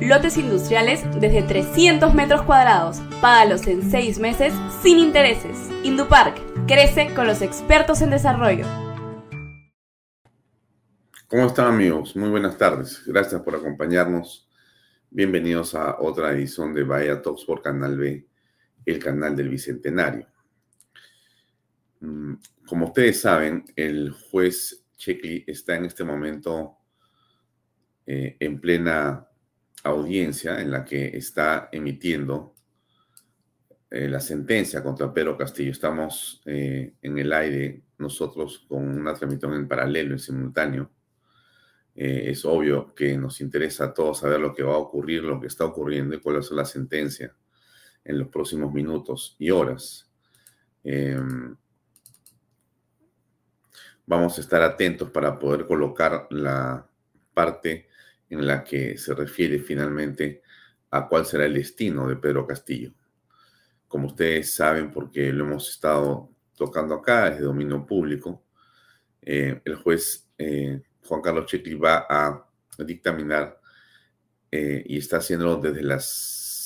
lotes industriales desde 300 metros cuadrados. Págalos en 6 meses sin intereses. Indupark Crece con los expertos en desarrollo. ¿Cómo están amigos? Muy buenas tardes. Gracias por acompañarnos. Bienvenidos a otra edición de Bahía Talks por Canal B, el canal del Bicentenario. Mm, como ustedes saben, el juez Checli está en este momento eh, en plena audiencia en la que está emitiendo eh, la sentencia contra Pedro Castillo. Estamos eh, en el aire nosotros con una transmisión en paralelo, en simultáneo. Eh, es obvio que nos interesa a todos saber lo que va a ocurrir, lo que está ocurriendo y cuál ser la sentencia en los próximos minutos y horas. Em, vamos a estar atentos para poder colocar la parte en la que se refiere finalmente a cuál será el destino de Pedro Castillo. Como ustedes saben, porque lo hemos estado tocando acá, es de dominio público, eh, el juez eh, Juan Carlos Checli va a dictaminar eh, y está haciéndolo desde las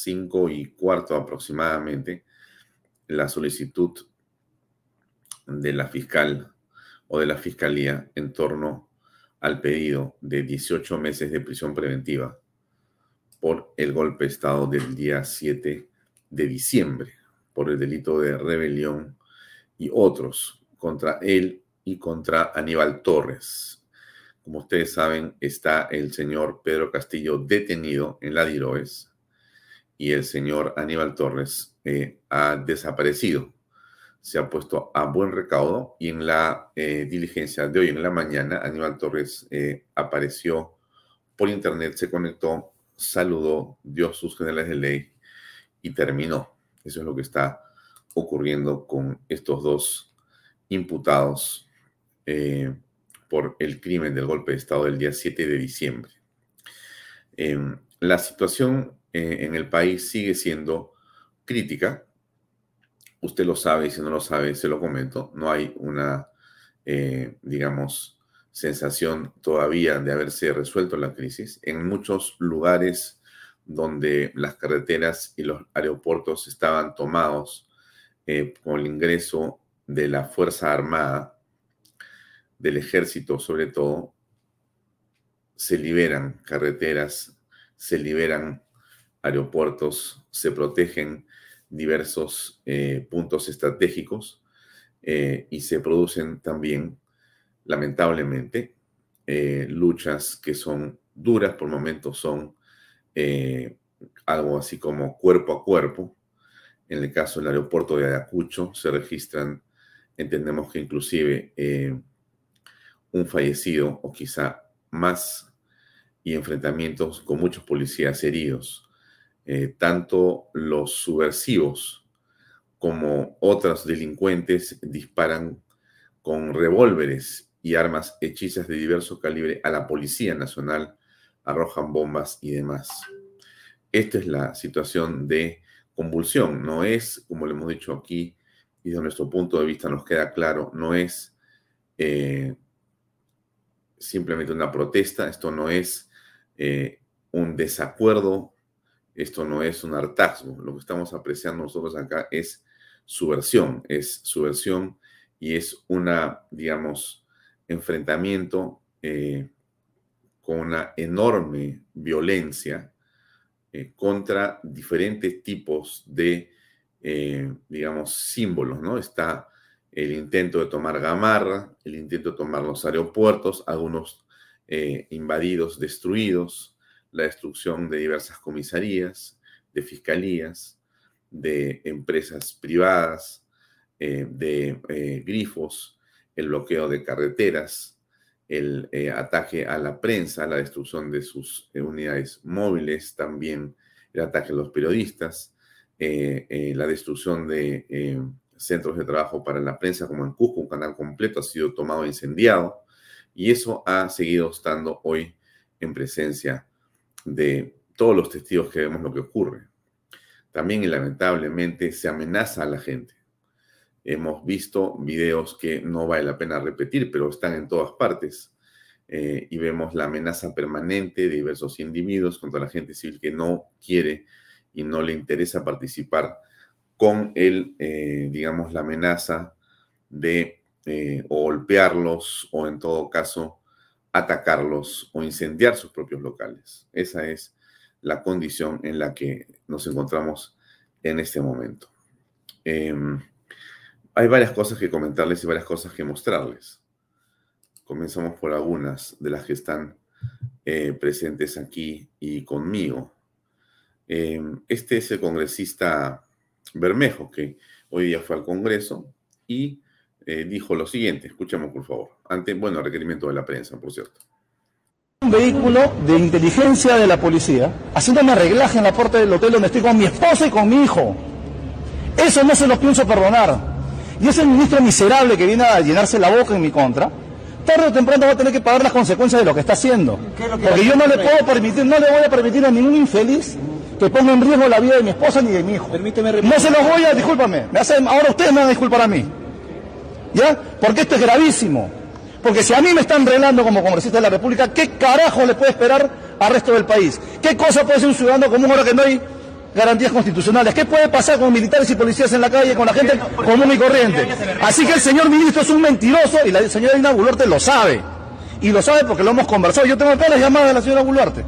cinco y cuarto aproximadamente la solicitud de la fiscal o de la fiscalía en torno al pedido de 18 meses de prisión preventiva por el golpe de Estado del día 7 de diciembre por el delito de rebelión y otros contra él y contra Aníbal Torres. Como ustedes saben, está el señor Pedro Castillo detenido en la Diroes y el señor Aníbal Torres eh, ha desaparecido. Se ha puesto a buen recaudo y en la eh, diligencia de hoy en la mañana, Aníbal Torres eh, apareció por internet, se conectó, saludó, dio sus generales de ley y terminó. Eso es lo que está ocurriendo con estos dos imputados eh, por el crimen del golpe de Estado del día 7 de diciembre. Em, la situación en el país sigue siendo crítica. Usted lo sabe y si no lo sabe, se lo comento. No hay una, eh, digamos, sensación todavía de haberse resuelto la crisis. En muchos lugares donde las carreteras y los aeropuertos estaban tomados eh, con el ingreso de la Fuerza Armada, del ejército sobre todo, se liberan carreteras, se liberan aeropuertos, se protegen diversos eh, puntos estratégicos eh, y se producen también, lamentablemente, luchas que son duras, por momentos son eh, algo así como cuerpo a cuerpo, En el caso del aeropuerto de Ayacucho se registran, entendemos que inclusive eh, un fallecido o quizá más y enfrentamientos con muchos policías heridos. Eh, tanto los subversivos como otros delincuentes disparan con revólveres y armas hechizas de diverso calibre a la Policía Nacional, arrojan bombas y demás. Esta es la situación de convulsión. No es, como le hemos dicho aquí, y desde nuestro punto de vista nos queda claro, no es eh, simplemente una protesta, esto no es eh, un desacuerdo, esto no es un hartazgo. Lo que estamos apreciando nosotros acá es subversión, es subversión y es una, digamos, enfrentamiento eh, con una enorme violencia eh, contra diferentes tipos de, eh, digamos, símbolos, ¿no? Está el intento de tomar Gamarra, el intento de tomar los aeropuertos, algunos invadidos, destruidos, la destrucción de diversas comisarías, de fiscalías, de empresas privadas, eh, de eh, grifos, el bloqueo de carreteras, el eh, ataque a la prensa, la destrucción de sus unidades móviles, también el ataque a los periodistas, la destrucción de centros de trabajo para la prensa, como en Cusco, un canal completo ha sido tomado e incendiado, y eso ha seguido estando hoy en presencia de todos los testigos que vemos lo que ocurre. También lamentablemente se amenaza a la gente. Hemos visto videos que no vale la pena repetir, pero están en todas partes. Eh, y vemos la amenaza permanente de diversos individuos contra la gente civil que no quiere y no le interesa participar con el, eh, digamos, la amenaza de eh, golpearlos o en todo caso atacarlos o incendiar sus propios locales. Esa es la condición en la que nos encontramos en este momento. Em, hay varias cosas que comentarles y varias cosas que mostrarles. Comenzamos por algunas de las que están eh, presentes aquí y conmigo. Em, este es el congresista Bermejo, que hoy día fue al Congreso y eh, dijo lo siguiente. Escuchemos, por favor. Ante, bueno, requerimiento de la prensa, por cierto un vehículo de inteligencia de la policía haciéndome arreglaje en la puerta del hotel donde estoy con mi esposa y con mi hijo. Eso no se lo pienso perdonar. Y ese ministro miserable que viene a llenarse la boca en mi contra, tarde o temprano va a tener que pagar las consecuencias de lo que está haciendo. Porque yo no le puedo permitir, no le voy a permitir a ningún infeliz que ponga en riesgo la vida de mi esposa ni de mi hijo. no se los voy a, discúlpame, me ahora ustedes me van a disculpar a mí. ¿Ya? Porque esto es gravísimo. Porque si a mí me están relando como congresista de la República, ¿qué carajo le puede esperar al resto del país? ¿Qué cosa puede ser un ciudadano común ahora que no hay garantías constitucionales? ¿Qué puede pasar con militares y policías en la calle, con la gente común y corriente? Así que el señor ministro es un mentiroso y la señora Dina Boluarte lo sabe. Y lo sabe porque lo hemos conversado. Yo tengo acá las llamadas de la señora Boluarte.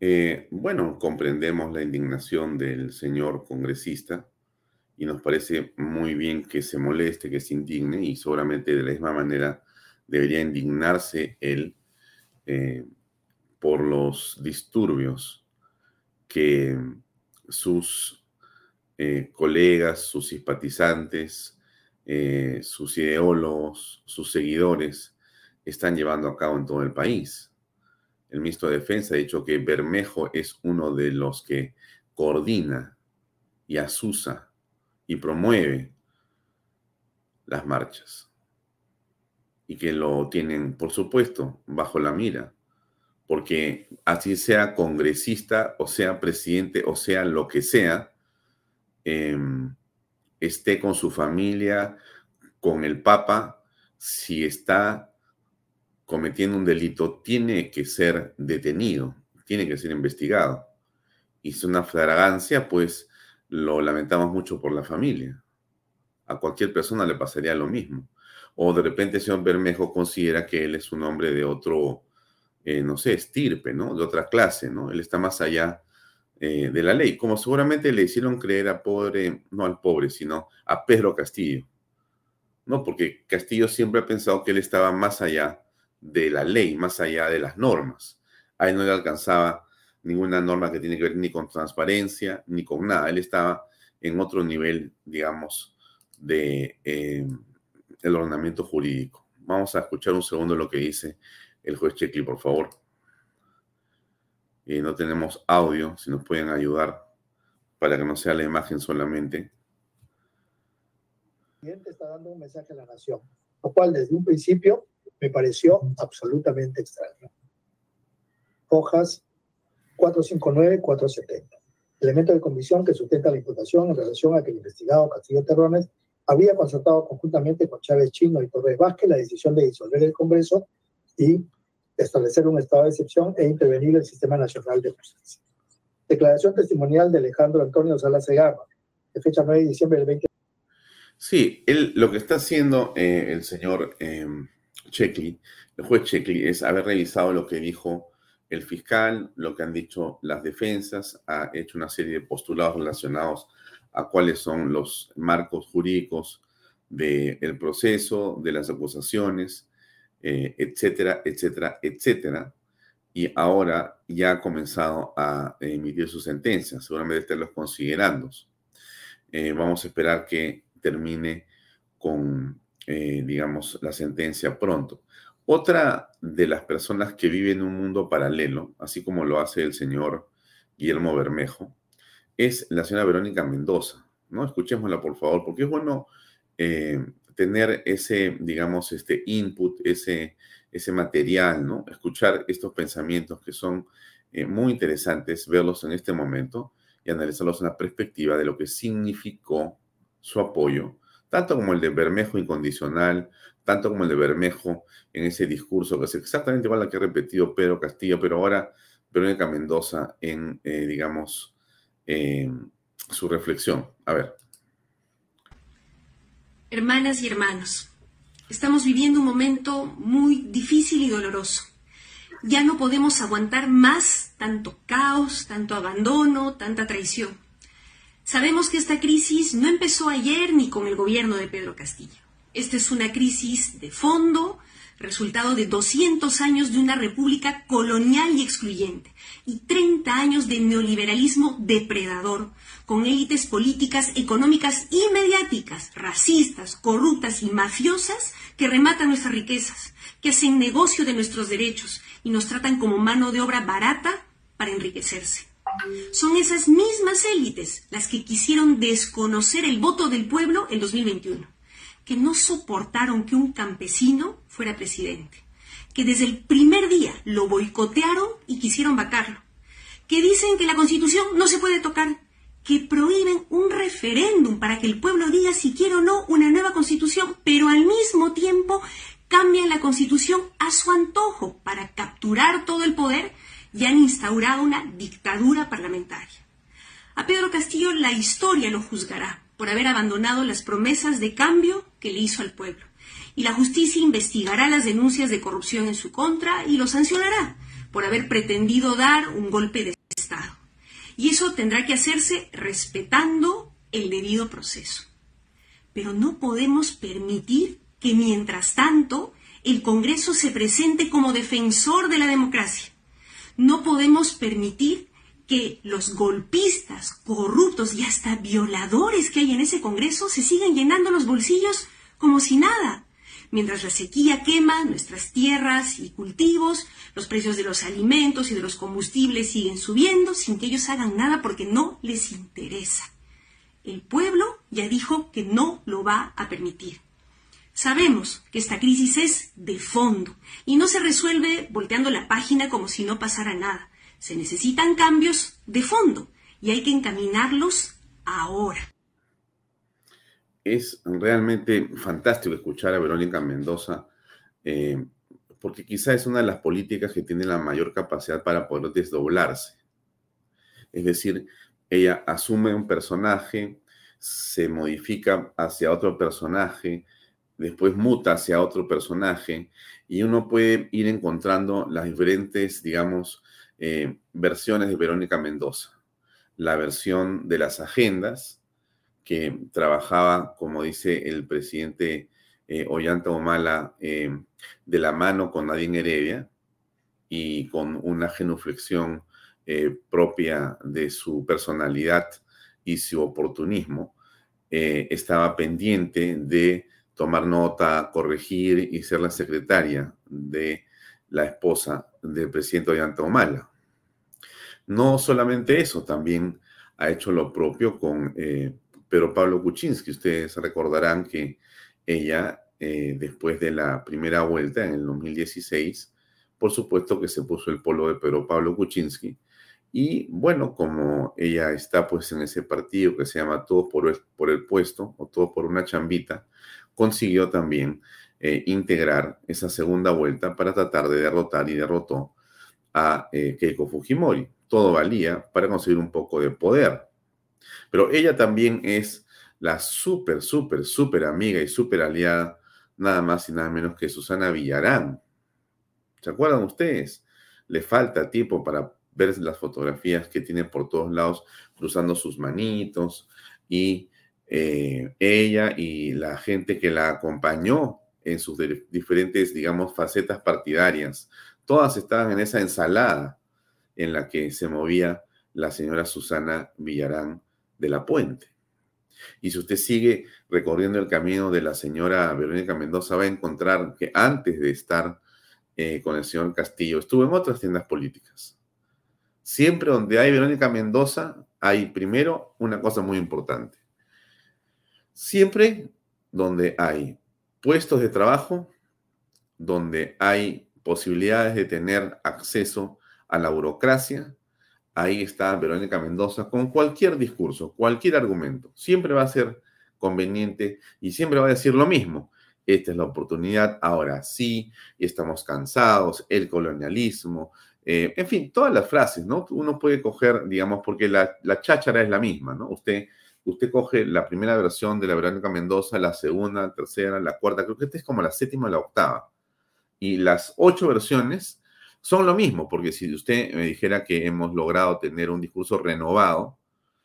Eh, bueno, comprendemos la indignación del señor congresista y nos parece muy bien que se moleste, que se indigne y seguramente de la misma manera debería indignarse él eh, por los disturbios que sus eh, colegas, sus simpatizantes, eh, sus ideólogos, sus seguidores están llevando a cabo en todo el país. El ministro de Defensa ha dicho que Bermejo es uno de los que coordina y asusa y promueve las marchas. Y que lo tienen, por supuesto, bajo la mira. Porque así sea congresista, o sea presidente, o sea lo que sea, em, esté con su familia, con el Papa, si está cometiendo un delito, tiene que ser detenido, tiene que ser investigado. Y es una fragancia, pues, lo lamentamos mucho por la familia. A cualquier persona le pasaría lo mismo. O de repente señor Bermejo considera que él es un hombre de otro, eh, no sé, estirpe, ¿no? De otra clase, ¿no? Él está más allá eh, de la ley, como seguramente le hicieron creer a pobre, no al pobre, sino a Pedro Castillo. No, porque Castillo siempre ha pensado que él estaba más allá de la ley, más allá de las normas. A él no le alcanzaba ninguna norma que tiene que ver ni con transparencia, ni con nada. Él estaba en otro nivel, digamos, de eh, el ordenamiento jurídico. Vamos a escuchar un segundo lo que dice el juez Checli, por favor. no tenemos audio, si nos pueden ayudar para que no sea la imagen solamente. El presidente está dando un mensaje a la nación, lo cual desde un principio me pareció absolutamente extraño. Hojas 459, 470. Elemento de comisión que sustenta la imputación en relación a que el investigado Castillo Terrones había consultado conjuntamente con Chávez Chino y Torres Vázquez la decisión de disolver el Congreso y establecer un estado de excepción e intervenir el Sistema Nacional de Justicia. Declaración testimonial de Alejandro Antonio Salas Segarra, de fecha 9 de diciembre del 20. Sí, lo que está haciendo eh, el señor eh, Checli, el juez Checli, es haber revisado lo que dijo el fiscal, lo que han dicho las defensas, ha hecho una serie de postulados relacionados a cuáles son los marcos jurídicos del proceso, de las acusaciones, eh, etcétera, etcétera, etcétera. Y ahora ya ha comenzado a emitir su sentencia, seguramente estarlos considerando. Eh, vamos a esperar que termine con, eh, digamos, la sentencia pronto. Otra de las personas que vive en un mundo paralelo, así como lo hace el señor Guillermo Bermejo, es la señora Verónica Mendoza, ¿no? Escuchémosla, por favor, porque es bueno eh, tener ese, digamos, este input, ese, ese material, ¿no? Escuchar estos pensamientos que son eh, muy interesantes, verlos en este momento y analizarlos en la perspectiva de lo que significó su apoyo, tanto como el de Bermejo incondicional, tanto como el de Bermejo en ese discurso, que es exactamente igual al que ha repetido Pedro Castillo, pero ahora Verónica Mendoza en, eh, digamos, su reflexión. A ver. Hermanas y hermanos, estamos viviendo un momento muy difícil y doloroso. Ya no podemos aguantar más tanto caos, tanto abandono, tanta traición. Sabemos que esta crisis no empezó ayer ni con el gobierno de Pedro Castillo. Esta es una crisis de fondo, resultado de 200 años de una república colonial y excluyente y 30 años de neoliberalismo depredador, con élites políticas, económicas y mediáticas, racistas, corruptas y mafiosas que rematan nuestras riquezas, que hacen negocio de nuestros derechos y nos tratan como mano de obra barata para enriquecerse. Son esas mismas élites las que quisieron desconocer el voto del pueblo en 2021 que no soportaron que un campesino fuera presidente, que desde el primer día lo boicotearon y quisieron vacarlo, que dicen que la constitución no se puede tocar, que prohíben un referéndum para que el pueblo diga si quiere o no una nueva constitución, pero al mismo tiempo cambian la constitución a su antojo para capturar todo el poder y han instaurado una dictadura parlamentaria. A Pedro Castillo la historia lo juzgará por haber abandonado las promesas de cambio que le hizo al pueblo. Y la justicia investigará las denuncias de corrupción en su contra y lo sancionará por haber pretendido dar un golpe de Estado. Y eso tendrá que hacerse respetando el debido proceso. Pero no podemos permitir que mientras tanto el Congreso se presente como defensor de la democracia. No podemos permitir que los golpistas, corruptos y hasta violadores que hay en ese Congreso se sigan llenando los bolsillos como si nada. Mientras la sequía quema nuestras tierras y cultivos, los precios de los alimentos y de los combustibles siguen subiendo sin que ellos hagan nada porque no les interesa. El pueblo ya dijo que no lo va a permitir. Sabemos que esta crisis es de fondo y no se resuelve volteando la página como si no pasara nada. Se necesitan cambios de fondo y hay que encaminarlos ahora. Es realmente fantástico escuchar a Verónica Mendoza, eh, porque quizá es una de las políticas que tiene la mayor capacidad para poder desdoblarse. Es decir, ella asume un personaje, se modifica hacia otro personaje, después muta hacia otro personaje y uno puede ir encontrando las diferentes, digamos, eh, versiones de Verónica Mendoza. La versión de las agendas, que trabajaba, como dice el presidente eh, Ollanta Humala, eh, de la mano con Nadine Heredia y con una genuflexión propia de su personalidad y su oportunismo, estaba pendiente de tomar nota, corregir y ser la secretaria de la esposa del presidente Ollanta Humala. No solamente eso, también ha hecho lo propio con eh, Pedro Pablo Kuczynski. Ustedes recordarán que ella, eh, después de la primera vuelta en el 2016, por supuesto que se puso el polo de Pedro Pablo Kuczynski. Y bueno, como ella está pues en ese partido que se llama Todos por el, por el puesto o Todos por una chambita, consiguió también eh, integrar esa segunda vuelta para tratar de derrotar y derrotó a eh, Keiko Fujimori. Todo valía para conseguir un poco de poder. Pero ella también es la súper, súper, súper amiga y súper aliada, nada más y nada menos que Susana Villarán. ¿Se acuerdan ustedes? Le falta tiempo para ver las fotografías que tiene por todos lados, cruzando sus manitos y eh, ella y la gente que la acompañó en sus diferentes, digamos, facetas partidarias, todas estaban en esa ensalada en la que se movía la señora Susana Villarán de la Puente. Y si usted sigue recorriendo el camino de la señora Verónica Mendoza, va a encontrar que antes de estar eh, con el señor Castillo, estuvo en otras tiendas políticas. Siempre donde hay Verónica Mendoza, hay primero una cosa muy importante. Siempre donde hay puestos de trabajo, donde hay posibilidades de tener acceso a la burocracia, ahí está Verónica Mendoza con cualquier discurso, cualquier argumento. Siempre va a ser conveniente y siempre va a decir lo mismo. Esta es la oportunidad, ahora sí, estamos cansados, el colonialismo, eh, en fin, todas las frases, ¿no? Uno puede coger, digamos, porque la, la cháchara es la misma, ¿no? Usted, usted coge la primera versión de la Verónica Mendoza, la segunda, la tercera, la cuarta, creo que esta es como la séptima o la octava. Y las ocho versiones son lo mismo, porque si usted me dijera que hemos logrado tener un discurso renovado,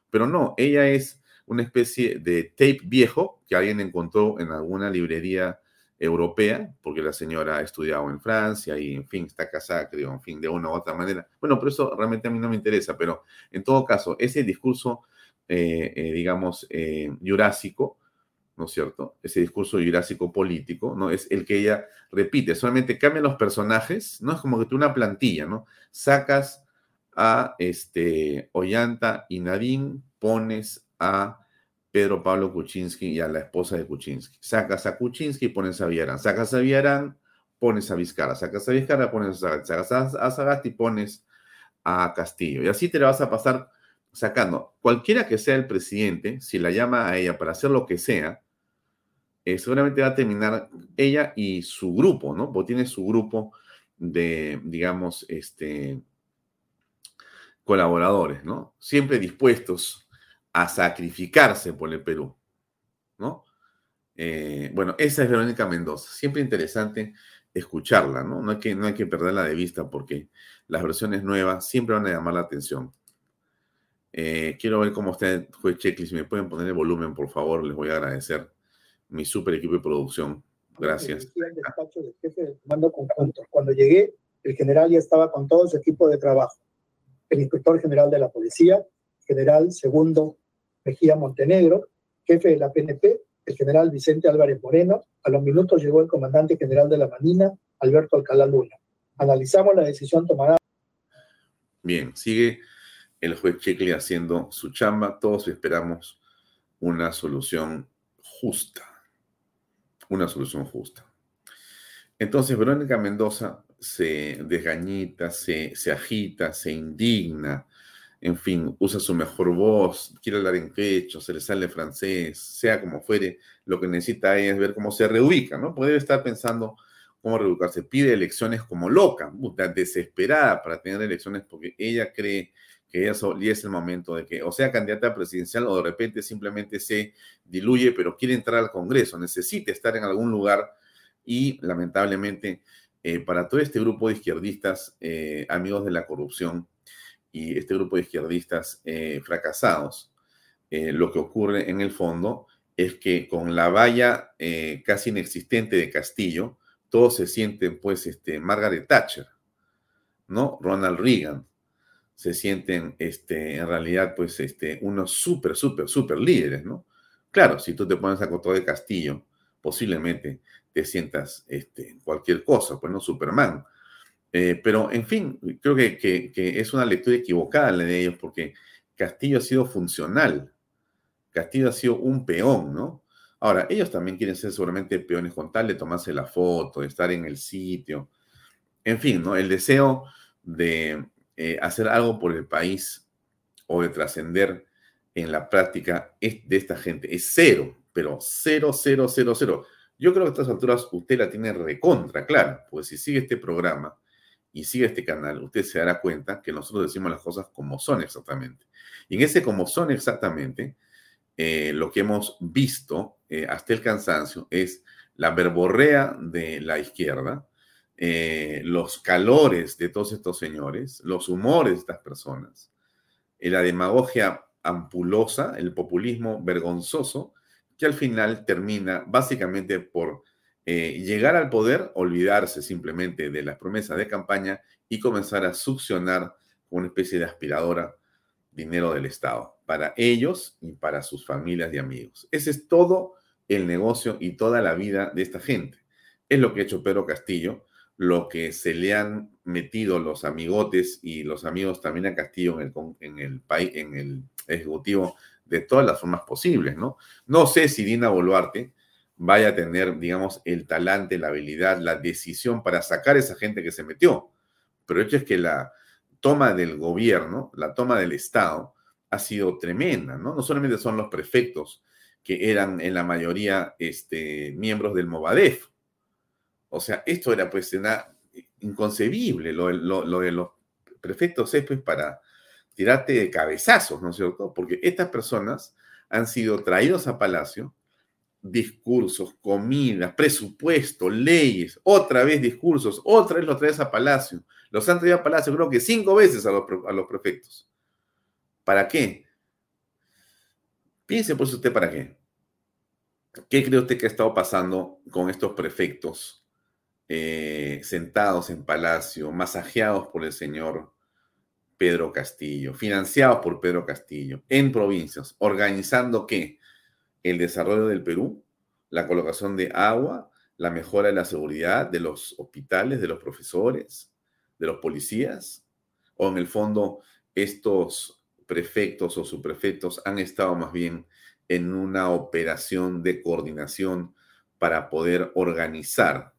pero no, ella es una especie de tape viejo que alguien encontró en alguna librería europea, porque la señora ha estudiado en Francia y, en fin, está casada, creo, en fin, de una u otra manera. Bueno, pero eso realmente a mí no me interesa, pero en todo caso, ese discurso, digamos, eh, jurásico, ¿no es cierto? Ese discurso jurásico político, ¿no? Es el que ella repite, solamente cambian los personajes, ¿no? Es como que tú una plantilla, ¿no? Sacas a este Ollanta y Nadine, pones a Pedro Pablo Kuczynski y a la esposa de Kuczynski. Sacas a Kuczynski y pones a Villarán. Sacas a Villarán, pones a Vizcarra. Sacas a Vizcarra, pones a Sagasti. Sacas a y pones a Castillo. Y así te la vas a pasar sacando. Cualquiera que sea el presidente, si la llama a ella para hacer lo que sea, eh, seguramente va a terminar ella y su grupo, ¿no? Porque tiene su grupo de, digamos, este, colaboradores, ¿no? Siempre dispuestos a sacrificarse por el Perú, ¿no? Eh, bueno, esa es Verónica Mendoza. Siempre interesante escucharla, ¿no? No hay, que, no hay que perderla de vista porque las versiones nuevas siempre van a llamar la atención. Eh, quiero ver cómo está el juez checklist. Si me pueden poner el volumen, por favor, les voy a agradecer mi super equipo de producción. Gracias. Cuando llegué, el general ya estaba con todo su equipo de trabajo. El inspector general de la policía, general segundo Mejía Montenegro, jefe de la PNP, el general Vicente Álvarez Moreno. A los minutos llegó el comandante general de la Marina, Alberto Alcalá Luna. Analizamos la decisión tomada. Bien, sigue el juez Checkley haciendo su chamba. Todos esperamos una solución justa una solución justa. Entonces, Verónica Mendoza se desgañita, se, se agita, se indigna, en fin, usa su mejor voz, quiere hablar en quechua, se le sale francés, sea como fuere, lo que necesita es ver cómo se reubica, ¿no? Puede estar pensando cómo reubicarse. Pide elecciones como loca, desesperada para tener elecciones porque ella cree que ya es el momento de que o sea candidata presidencial o de repente simplemente se diluye, pero quiere entrar al Congreso, necesita estar en algún lugar y lamentablemente eh, para todo este grupo de izquierdistas, eh, amigos de la corrupción y este grupo de izquierdistas eh, fracasados, lo que ocurre en el fondo es que con la valla casi inexistente de Castillo, todos se sienten pues este, Margaret Thatcher, ¿no? Ronald Reagan, se sienten este, en realidad pues este, unos súper, súper, súper líderes, ¿no? Claro, si tú te pones a Coto de Castillo, posiblemente te sientas este, cualquier cosa, pues no Superman. Eh, pero, en fin, creo que, que, es una lectura equivocada la de ellos, porque Castillo ha sido funcional. Castillo ha sido un peón, ¿no? Ahora, ellos también quieren ser seguramente peones con tal de tomarse la foto, de estar en el sitio. En fin, ¿no? El deseo de eh, hacer algo por el país o de trascender en la práctica es de esta gente es cero, pero cero, cero, cero, cero. Yo creo que a estas alturas usted la tiene recontra, claro, pues si sigue este programa y sigue este canal, usted se dará cuenta que nosotros decimos las cosas como son exactamente. Y en ese como son exactamente, eh, lo que hemos visto eh, hasta el cansancio es la verborrea de la izquierda, eh, los calores de todos estos señores, los humores de estas personas, la demagogia ampulosa, el populismo vergonzoso, que al final termina básicamente por llegar al poder, olvidarse simplemente de las promesas de campaña y comenzar a succionar una especie de aspiradora dinero del Estado, para ellos y para sus familias y amigos. Ese es todo el negocio y toda la vida de esta gente. Es lo que ha hecho Pedro Castillo, lo que se le han metido los amigotes y los amigos también a Castillo en el, país, en el Ejecutivo de todas las formas posibles, ¿no? No sé si Dina Boluarte vaya a tener, digamos, el talante, la habilidad, la decisión para sacar a esa gente que se metió. Pero el hecho es que la, toma del gobierno, la toma del Estado, ha sido tremenda, ¿no? No solamente son los prefectos, que eran en la mayoría este, miembros del Movadef. O sea, esto era pues inconcebible, lo, de los prefectos es pues para tirarte de cabezazos, ¿no es cierto? Porque estas personas han sido traídos a Palacio, discursos, comidas, presupuesto, leyes, otra vez discursos, otra vez lo traes a Palacio, los han traído a Palacio creo que cinco veces a los, prefectos. ¿Para qué? Piense pues usted para qué. ¿Qué cree usted que ha estado pasando con estos prefectos eh, sentados en Palacio, masajeados por el señor Pedro Castillo, financiados por Pedro Castillo, en provincias, organizando qué? El desarrollo del Perú, la colocación de agua, la mejora de la seguridad de los hospitales, de los profesores, de los policías? ¿O en el fondo estos prefectos o subprefectos han estado más bien en una operación de coordinación para poder organizar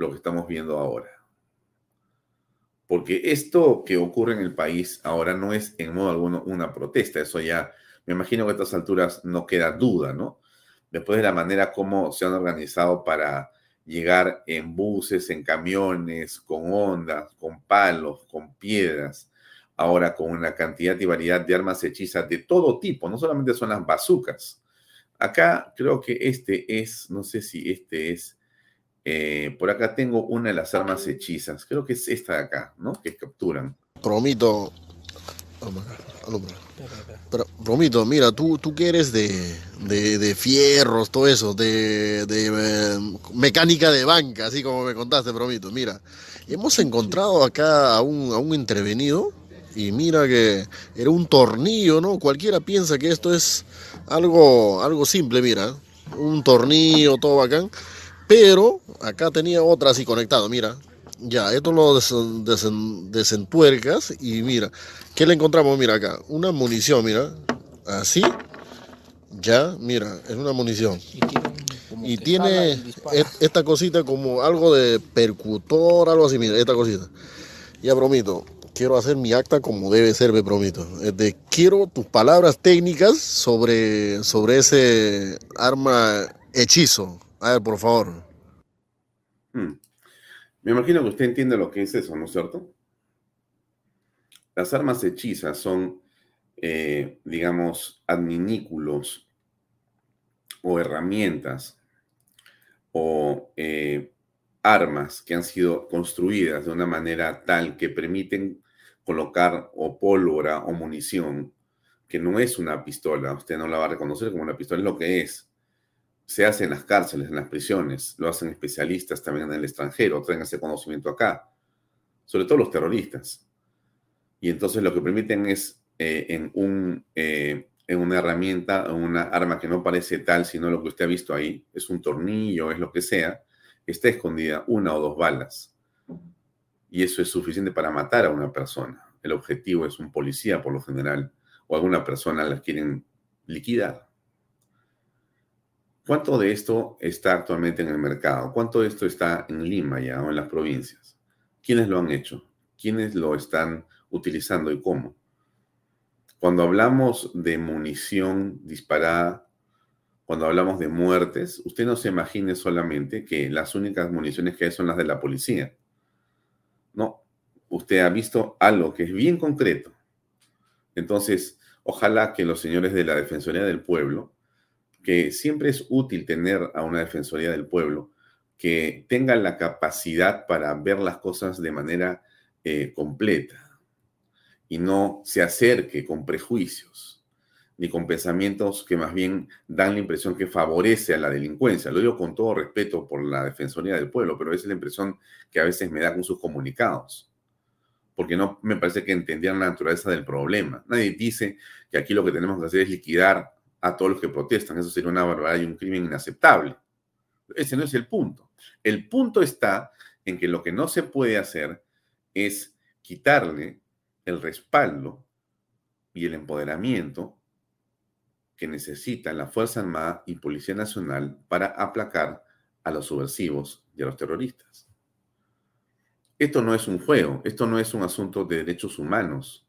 lo que estamos viendo ahora? Porque esto que ocurre en el país ahora no es en modo alguno una protesta, eso ya me imagino que a estas alturas no queda duda, ¿no? Después de la manera como se han organizado para llegar en buses, en camiones, con ondas, con palos, con piedras, ahora con una cantidad y variedad de armas hechizas de todo tipo, no solamente son las bazucas. Acá creo que este es, no sé si este es, eh, por acá tengo una de las armas hechizas, creo que es esta de acá, ¿no? Que capturan. Promito, pero, Romito, mira, tú, tú que eres de, de, fierros, todo eso, de, de eh, mecánica de banca, así como me contaste, Promito. Mira, hemos encontrado acá a un, a un intervenido y mira que era un tornillo, ¿no? Cualquiera piensa que esto es algo, algo simple, mira, un tornillo, todo bacán. Pero acá tenía otra así conectado, mira, ya, esto lo desentuercas y mira, ¿qué le encontramos? Mira acá, una munición, mira, así, ya, mira, es una munición. Y tiene, esta cosita como algo de percutor, algo así, mira, esta cosita. Ya promito, quiero hacer mi acta como debe ser, me prometo. De, quiero tus palabras técnicas sobre, sobre ese arma hechizo. A ver, por favor. Hmm. Me imagino que usted entiende lo que es eso, ¿no es cierto? Las armas hechizas son, eh, digamos, adminículos o herramientas o eh, armas que han sido construidas de una manera tal que permiten colocar o pólvora o munición, que no es una pistola, usted no la va a reconocer como una pistola, es lo que es se hace en las cárceles, en las prisiones, lo hacen especialistas también en el extranjero, traen ese conocimiento acá, sobre todo los terroristas. Y entonces lo que permiten es eh, en, un, eh, en una herramienta, en una arma que no parece tal, sino lo que usted ha visto ahí, es un tornillo, es lo que sea, está escondida una o dos balas. Y eso es suficiente para matar a una persona. El objetivo es un policía, por lo general, o alguna persona la quieren liquidar. ¿Cuánto de esto está actualmente en el mercado? ¿Cuánto de esto está en Lima ya o en las provincias? ¿Quiénes lo han hecho? ¿Quiénes lo están utilizando y cómo? Cuando hablamos de munición disparada, cuando hablamos de muertes, usted no se imagine solamente que las únicas municiones que hay son las de la policía. No, usted ha visto algo que es bien concreto. Entonces, ojalá que los señores de la Defensoría del Pueblo, que siempre es útil tener a una Defensoría del Pueblo, que tenga la capacidad para ver las cosas de manera eh, completa y no se acerque con prejuicios ni con pensamientos que más bien dan la impresión que favorece a la delincuencia. Lo digo con todo respeto por la Defensoría del Pueblo, pero es la impresión que a veces me da con sus comunicados, porque no me parece que entendieran la naturaleza del problema. Nadie dice que aquí lo que tenemos que hacer es liquidar a todos los que protestan. Eso sería una barbaridad y un crimen inaceptable. Ese no es el punto. El punto está en que lo que no se puede hacer es quitarle el respaldo y el empoderamiento que necesitan la Fuerza Armada y Policía Nacional para aplacar a los subversivos y a los terroristas. Esto no es un juego, esto no es un asunto de derechos humanos,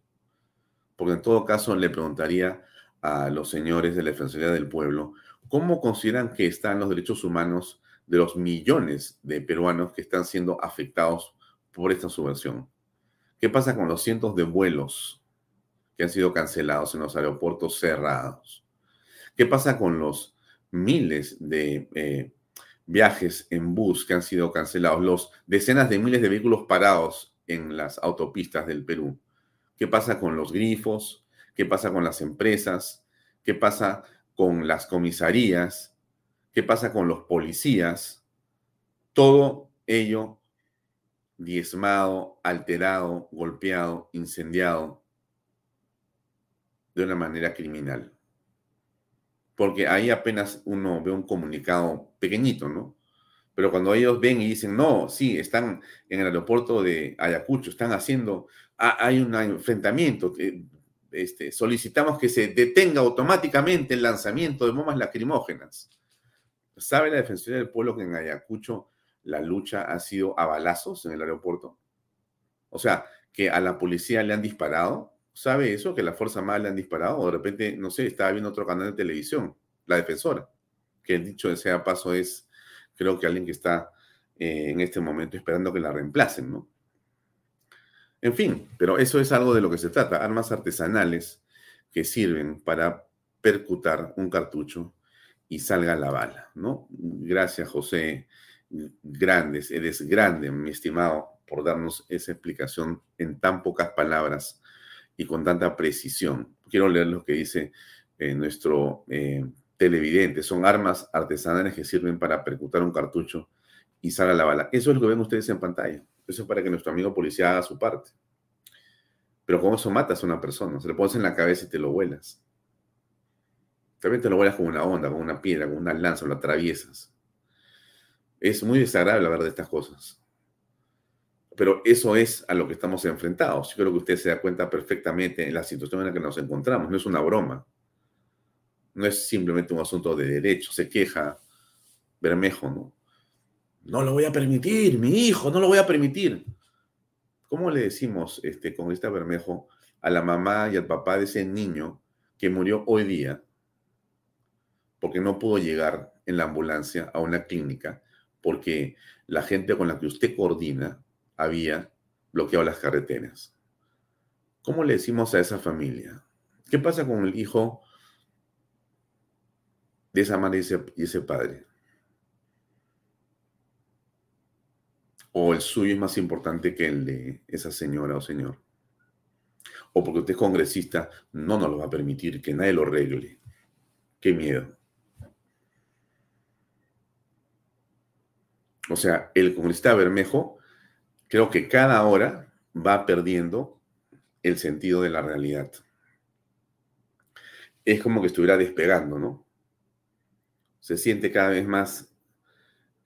porque en todo caso le preguntaría a los señores de la Defensoría del Pueblo cómo consideran que están los derechos humanos de los millones de peruanos que están siendo afectados por esta subversión. ¿Qué pasa con los cientos de vuelos que han sido cancelados en los aeropuertos cerrados? ¿Qué pasa con los miles de eh, viajes en bus que han sido cancelados? Los decenas de miles de vehículos parados en las autopistas del Perú. ¿Qué pasa con los grifos? ¿Qué pasa con las empresas? ¿Qué pasa con las comisarías? ¿Qué pasa con los policías? Todo ello diezmado, alterado, golpeado, incendiado de una manera criminal. Porque ahí apenas uno ve un comunicado pequeñito, ¿no? Pero cuando ellos ven y dicen, no, sí, están en el aeropuerto de Ayacucho, están haciendo, hay un enfrentamiento, que, este, solicitamos que se detenga automáticamente el lanzamiento de bombas lacrimógenas. ¿Sabe la Defensoría del Pueblo que en Ayacucho la lucha ha sido a balazos en el aeropuerto? O sea, que a la policía le han disparado. ¿Sabe eso? Que la Fuerza Armada le han disparado. O de repente, no sé, estaba viendo otro canal de televisión, la defensora, que dicho de sea paso es, creo que alguien que está eh, en este momento esperando que la reemplacen, ¿no? En fin, pero eso es algo de lo que se trata, armas artesanales que sirven para percutar un cartucho y salga la bala, ¿no? Gracias, José grandes. Eres grande, mi estimado, por darnos esa explicación en tan pocas palabras y con tanta precisión. Quiero leer lo que dice eh, nuestro eh, televidente. Son armas artesanales que sirven para percutar un cartucho y salga la bala. Eso es lo que ven ustedes en pantalla. Eso es para que nuestro amigo policía haga su parte. Pero con eso matas a una persona. Se le pones en la cabeza y te lo vuelas. También te lo vuelas con una onda, con una piedra, con una lanza, lo atraviesas. Es muy desagradable hablar de estas cosas. Pero eso es a lo que estamos enfrentados. Yo creo que usted se da cuenta perfectamente en la situación en la que nos encontramos. No es una broma. No es simplemente un asunto de derecho. Se queja Bermejo, ¿no? No lo voy a permitir, mi hijo, no lo voy a permitir. ¿Cómo le decimos, este, con esta Bermejo, a la mamá y al papá de ese niño que murió hoy día porque no pudo llegar en la ambulancia a una clínica porque la gente con la que usted coordina había bloqueado las carreteras. ¿Cómo le decimos a esa familia? ¿Qué pasa con el hijo de esa madre y ese, padre? ¿O el suyo es más importante que el de esa señora o señor? ¿O porque usted es congresista, no nos lo va a permitir que nadie lo arregle? Qué miedo. O sea, el congresista Bermejo creo que cada hora va perdiendo el sentido de la realidad. Es como que estuviera despegando, ¿no? Se siente cada vez más,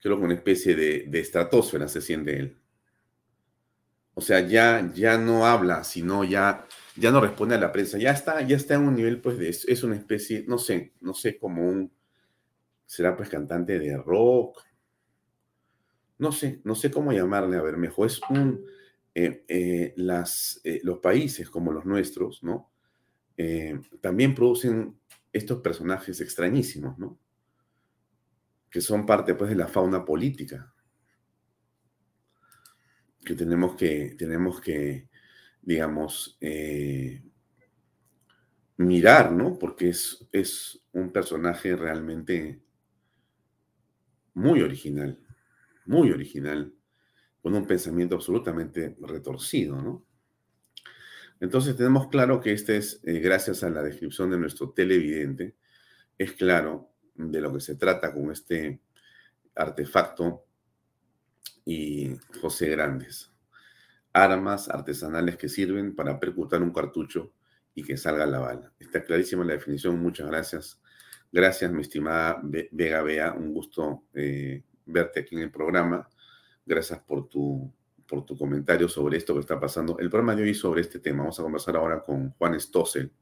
creo que una especie de, estratosfera se siente él. O sea, ya, ya no habla, sino ya, ya no responde a la prensa. Ya está, ya está en un nivel, pues, de, es una especie, no sé, no sé, como un, será pues cantante de rock. No sé, no sé cómo llamarle a Bermejo. Es un, eh, eh, las, eh, los países como los nuestros, ¿no? también producen estos personajes extrañísimos, ¿no? Que son parte, pues, de la fauna política que tenemos que, tenemos que digamos, eh, mirar, ¿no? Porque es, es un personaje realmente muy original, muy original, con un pensamiento absolutamente retorcido, ¿no? Entonces tenemos claro que este es, eh, gracias a la descripción de nuestro televidente, es claro de lo que se trata con este artefacto y José Grandes. Armas artesanales que sirven para percutar un cartucho y que salga la bala. Está clarísima la definición. Muchas gracias. Gracias, mi estimada Vega Bea. Un gusto eh, verte aquí en el programa. Gracias por tu, por tu comentario sobre esto que está pasando. El programa de hoy sobre este tema. Vamos a conversar ahora con Juan Stossel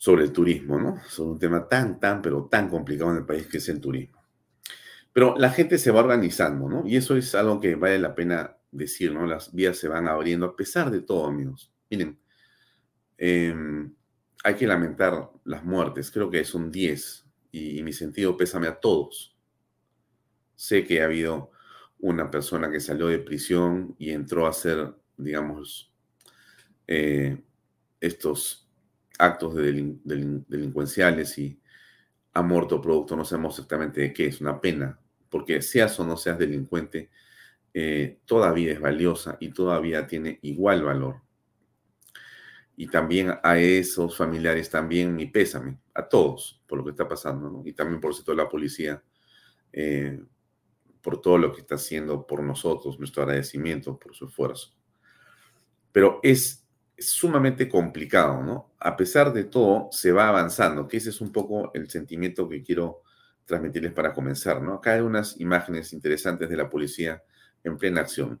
sobre el turismo, ¿no? Sobre un tema tan, tan, pero tan complicado en el país que es el turismo. Pero la gente se va organizando, ¿no? Y eso es algo que vale la pena decir, ¿no? Las vías se van abriendo a pesar de todo, amigos. Miren, em, hay que lamentar las muertes, creo que son 10 y, mi sentido pésame a todos. Sé que ha habido una persona que salió de prisión y entró a hacer, digamos, eh, estos actos de delincuenciales y ha muerto producto, no sabemos exactamente de qué, es una pena, porque seas o no seas delincuente, eh, todavía es valiosa y todavía tiene igual valor. Y también a esos familiares, también mi pésame, a todos por lo que está pasando, y también por toda la policía, eh, por todo lo que está haciendo por nosotros, nuestro agradecimiento por su esfuerzo. Pero es sumamente complicado, ¿no? A pesar de todo, se va avanzando, que ese es un poco el sentimiento que quiero transmitirles para comenzar, ¿no? Acá hay unas imágenes interesantes de la policía en plena acción.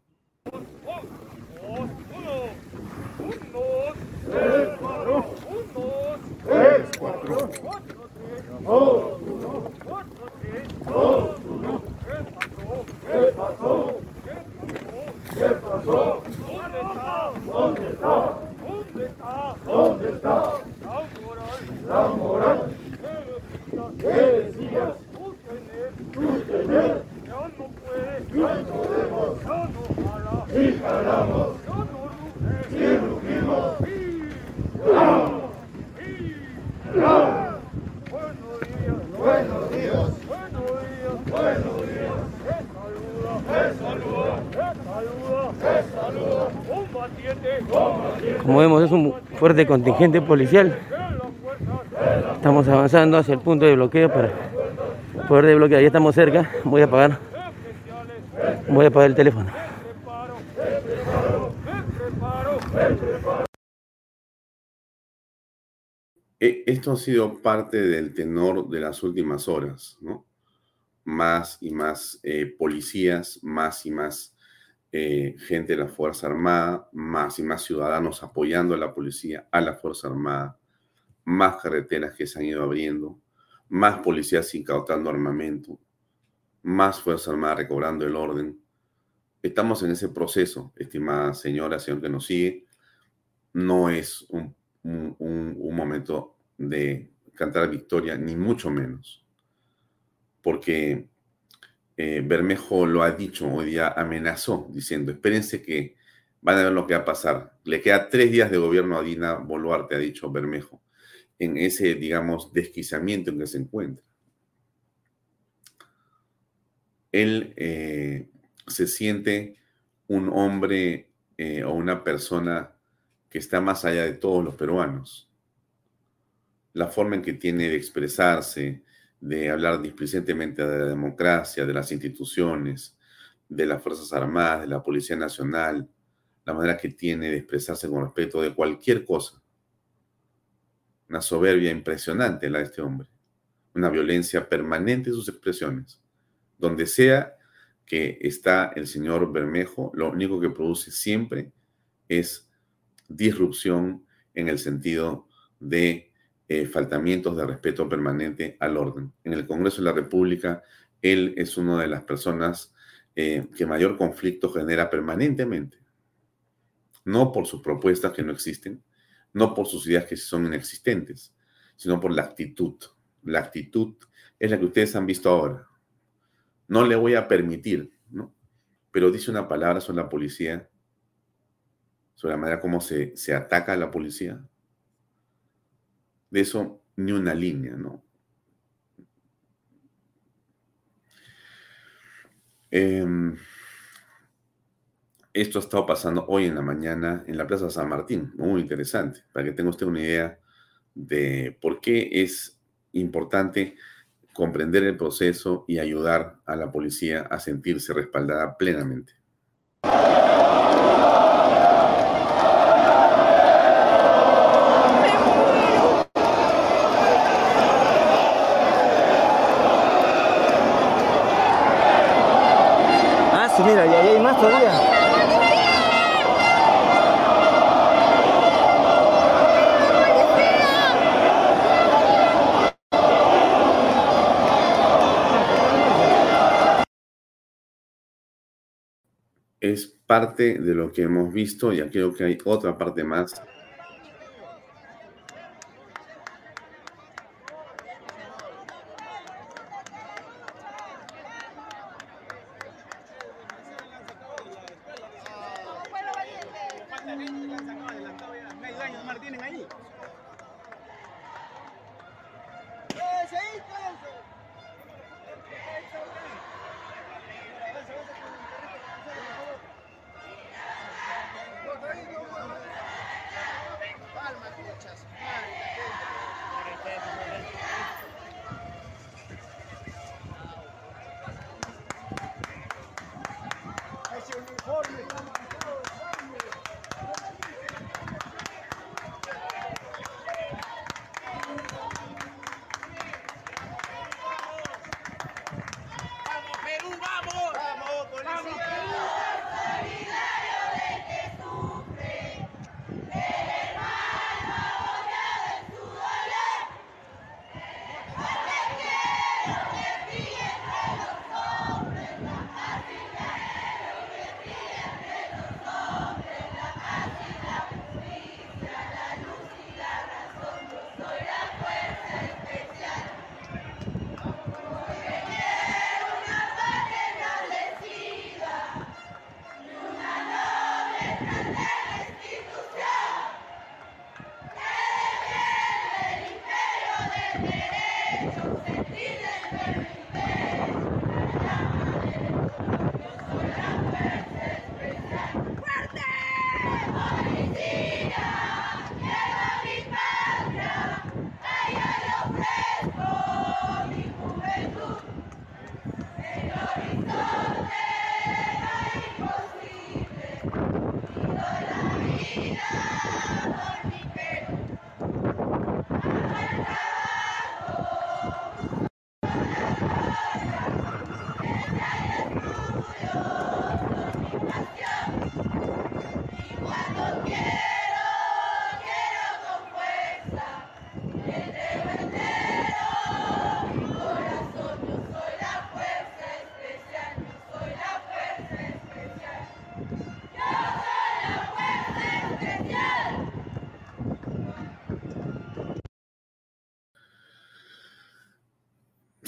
Christos. Como vemos es un fuerte contingente policial. Estamos avanzando hacia el punto de bloqueo para poder desbloquear. Ya estamos cerca. Voy a apagar. Voy a apagar el teléfono. E, esto ha sido parte del tenor de las últimas horas, ¿no? Más y más eh, policías, más y más eh, gente de la Fuerza Armada, más y más ciudadanos apoyando a la policía, a la Fuerza Armada, más carreteras que se han ido abriendo, más policías incautando armamento, más Fuerza Armada recobrando el orden. Estamos en ese proceso, estimada señora, señor que nos sigue. No es un un, momento de cantar victoria, ni mucho menos. Porque eh, Bermejo lo ha dicho hoy día, amenazó, diciendo, espérense que van a ver lo que va a pasar. Le queda tres días de gobierno a Dina Boluarte, ha dicho Bermejo, en ese, digamos, desquiciamiento en que se encuentra. Él eh, se siente un hombre eh, o una persona que está más allá de todos los peruanos. La forma en que tiene de expresarse, de hablar displicentemente de la democracia, de las instituciones, de las Fuerzas Armadas, de la Policía Nacional, la manera que tiene de expresarse con respecto de cualquier cosa. Una soberbia impresionante la de este hombre. Una violencia permanente en sus expresiones. Donde sea que está el señor Bermejo, lo único que produce siempre es disrupción en el sentido de eh, faltamientos de respeto permanente al orden. En el Congreso de la República, él es una de las personas eh, que mayor conflicto genera permanentemente. No por sus propuestas que no existen, no por sus ideas que son inexistentes, sino por la actitud. La actitud es la que ustedes han visto ahora no le voy a permitir, ¿no? Pero dice una palabra sobre la policía, sobre la manera como se, se ataca a la policía. De eso ni una línea, ¿no? Em, esto ha estado pasando hoy en la mañana en la Plaza San Martín, muy interesante, para que tenga usted una idea de por qué es importante comprender el proceso y ayudar a la policía a sentirse respaldada plenamente. Ah, sí, mira, y ahí hay más todavía. es parte de lo que hemos visto, ya creo que hay otra parte más.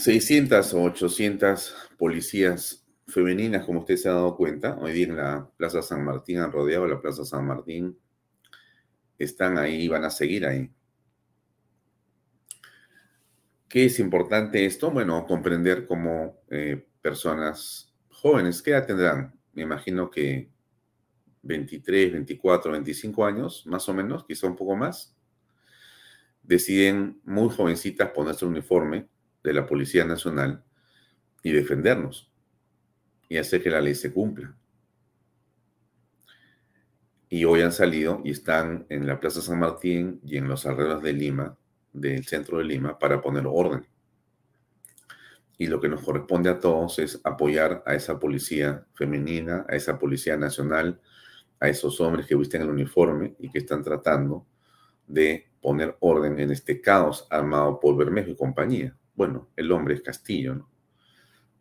¿600 o 800 policías femeninas, como usted se ha dado cuenta, hoy día en la Plaza San Martín, han rodeado la Plaza San Martín, están ahí y van a seguir ahí. ¿Qué es importante esto? Bueno, comprender cómo eh, personas jóvenes, ¿qué edad tendrán? Me imagino que 23, 24, 25 años, más o menos, quizá un poco más, deciden muy jovencitas ponerse el uniforme de la Policía Nacional y defendernos y hacer que la ley se cumpla. y hoy han salido y están en la Plaza San Martín y en los alrededores de Lima, del centro de Lima, para poner orden. Y lo que nos corresponde a todos es apoyar a esa policía femenina, a esa policía nacional, a esos hombres que visten el uniforme y que están tratando de poner orden en este caos armado por Bermejo y compañía. Bueno, el hombre es Castillo, ¿no?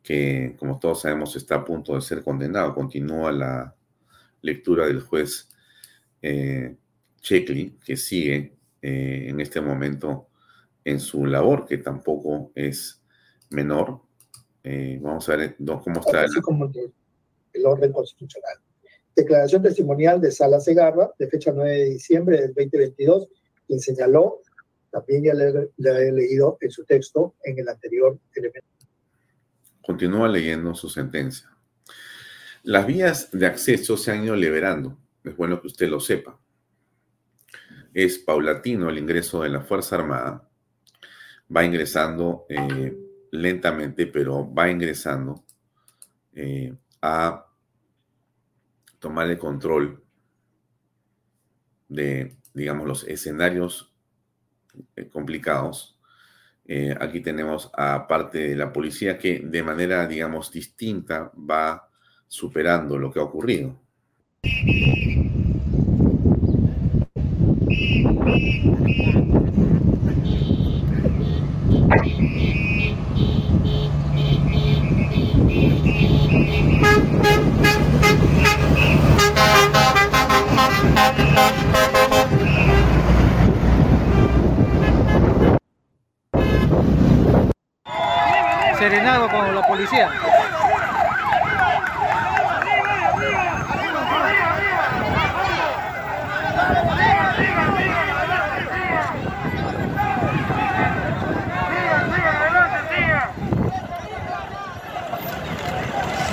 que como todos sabemos está a punto de ser condenado. Continúa la lectura del juez eh, Checkley, que sigue eh, en este momento en su labor, que tampoco es menor. Eh, vamos a ver cómo está. Así como el, el orden constitucional. Declaración testimonial de Sala Segarra, de fecha 9 de diciembre del 2022, quien señaló, también ya le, le he leído en su texto en el anterior elemento. Continúa leyendo su sentencia. Las vías de acceso se han ido liberando, es bueno que usted lo sepa. Es paulatino el ingreso de la Fuerza Armada, va ingresando eh, lentamente, pero va ingresando eh, a tomar el control de, digamos, los escenarios complicados. Eh, aquí tenemos a parte de la policía que de manera, digamos, distinta va superando lo que ha ocurrido. serenado con la policía.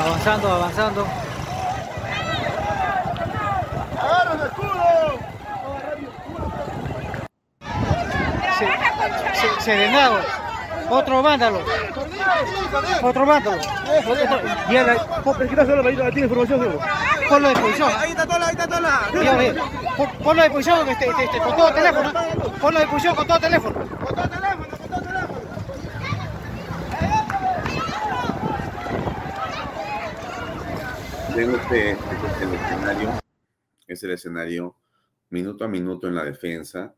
Avanzando, avanzando. Se- se- Serenado. Otro vándalo. Otro vándalo. Y a la... ¿Tiene información? Ponlo de posición. Ahí está toda, ahí está. Pon- Ponlo de posición este, este, este, con todo teléfono. Ponlo de posición con todo teléfono. Tengo este, este es el escenario, es el escenario minuto a minuto en la defensa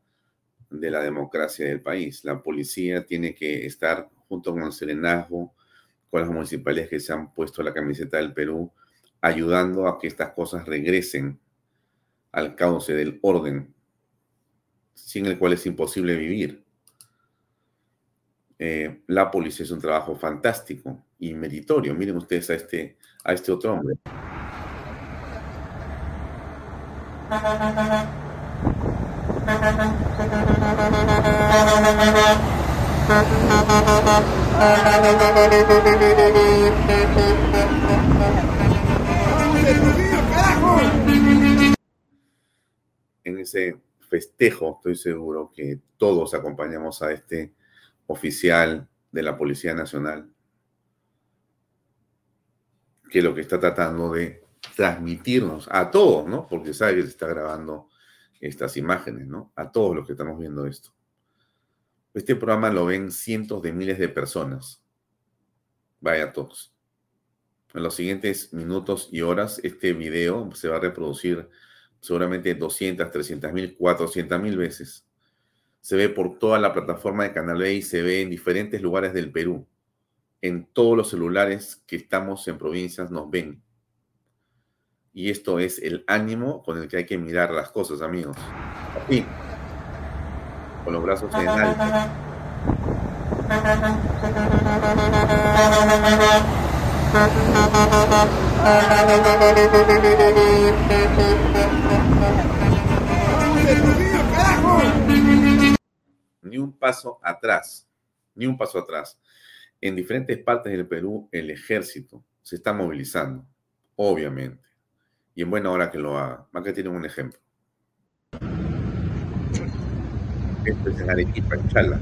de la democracia del país. La policía tiene que estar junto con el serenazgo, con las municipalidades que se han puesto la camiseta del Perú, ayudando a que estas cosas regresen al cauce del orden, sin el cual es imposible vivir. Eh, la policía es un trabajo fantástico y meritorio. Miren ustedes a este, a este otro hombre. En ese festejo, estoy seguro que todos acompañamos a este oficial de la Policía Nacional, que lo que está tratando de transmitirnos a todos, ¿no? Porque sabe que se está grabando estas imágenes, ¿no? A todos los que estamos viendo esto. Este programa lo ven cientos de miles de personas. Vaya todos. En los siguientes minutos y horas, este video se va a reproducir seguramente 200, 300 mil, 400 mil veces. Se ve por toda la plataforma de Canal B y se ve en diferentes lugares del Perú. En todos los celulares que estamos en provincias nos ven. Y esto es el ánimo con el que hay que mirar las cosas, amigos. Así. Con los brazos en alto. Ni un paso atrás, ni un paso atrás. En diferentes partes del Perú, el ejército se está movilizando, obviamente. Y en buena hora que lo haga. Acá tienen un ejemplo. Esto es en Arequipa, en Chala.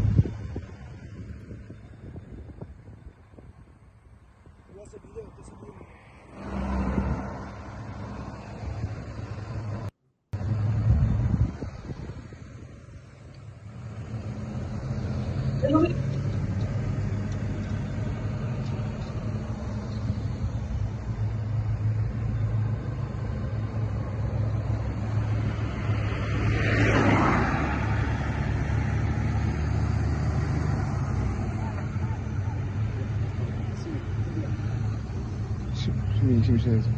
Vicencio.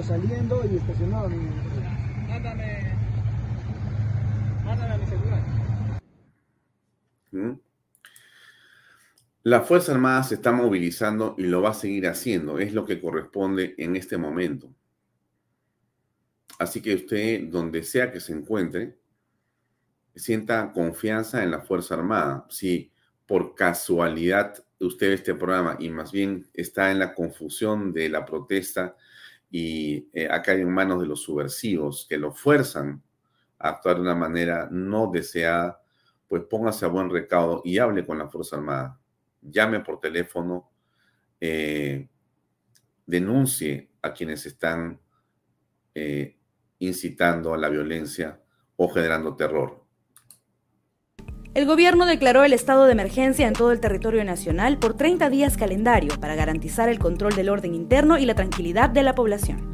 Nosotros y estacionado mi... Mándame... Mándame a mi celular. ¿Mm? La Fuerza Armada se está movilizando y lo va a seguir haciendo. Es lo que corresponde en este momento. Así que usted, donde sea que se encuentre, sienta confianza en la Fuerza Armada. Si por casualidad usted ve este programa y más bien está en la confusión de la protesta y eh, ha caído en manos de los subversivos que lo fuerzan a actuar de una manera no deseada, pues póngase a buen recaudo y hable con la Fuerza Armada. Llame por teléfono, eh, denuncie a quienes están eh, incitando a la violencia o generando terror. El gobierno declaró el estado de emergencia en todo el territorio nacional por 30 días calendario para garantizar el control del orden interno y la tranquilidad de la población.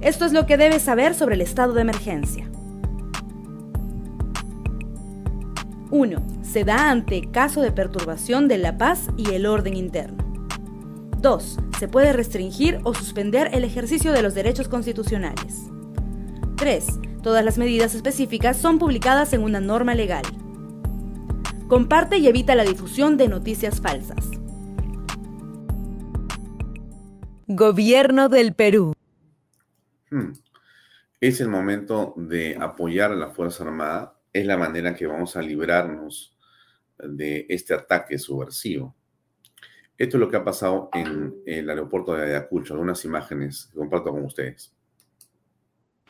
Esto es lo que debes saber sobre el estado de emergencia. 1. Se da ante caso de perturbación de la paz y el orden interno. 2. Se puede restringir o suspender el ejercicio de los derechos constitucionales. 3. Todas las medidas específicas son publicadas en una norma legal. Comparte y evita la difusión de noticias falsas. Gobierno del Perú. Hmm. Es el momento de apoyar a la Fuerza Armada. Es la manera que vamos a librarnos de este ataque subversivo. Esto es lo que ha pasado en el aeropuerto de Ayacucho. Algunas imágenes que comparto con ustedes.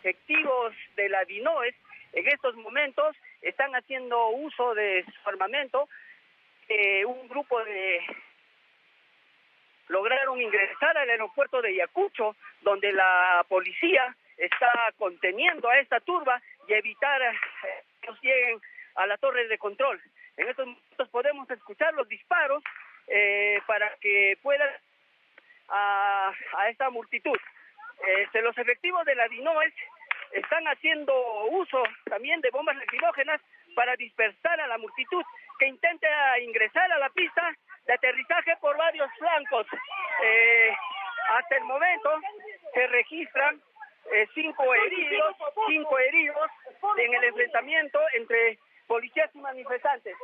Efectivos de la DINOES en estos momentos están haciendo uso de su armamento. Eh, un grupo de lograron ingresar al aeropuerto de Ayacucho, donde la policía está conteniendo a esta turba y evitar eh, que nos lleguen a la torre de control. En estos momentos podemos escuchar los disparos eh, para que puedan a, a esta multitud. Este, los efectivos de la DINOES están haciendo uso también de bombas lacrimógenas para dispersar a la multitud que intenta ingresar a la pista de aterrizaje por varios flancos. Eh, hasta el momento se registran eh, cinco heridos, cinco heridos en el enfrentamiento entre policías y manifestantes.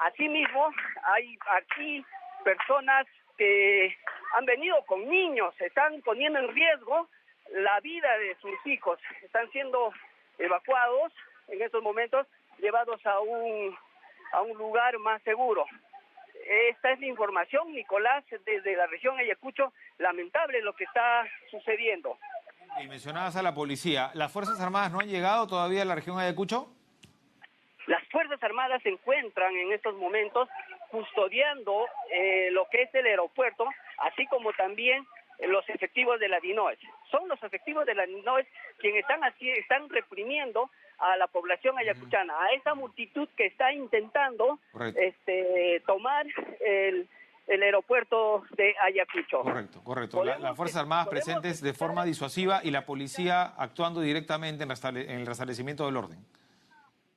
Asimismo, hay aquí personas que han venido con niños, están poniendo en riesgo la vida de sus hijos, están siendo evacuados en estos momentos, llevados a un, a un lugar más seguro. Esta es la información, Nicolás, desde la región Ayacucho. Lamentable lo que está sucediendo. Y mencionabas a la policía. ¿Las Fuerzas Armadas no han llegado todavía a la región Ayacucho? Las Fuerzas Armadas se encuentran en estos momentos custodiando eh, lo que es el aeropuerto, así como también los efectivos de la DINOES. Son los efectivos de la DINOES quienes están así, están reprimiendo a la población ayacuchana, a esa multitud que está intentando este, tomar el, el aeropuerto de Ayacucho. Correcto, correcto. La- las Fuerzas Armadas presentes de forma disuasiva y la policía actuando directamente en el restablecimiento del orden.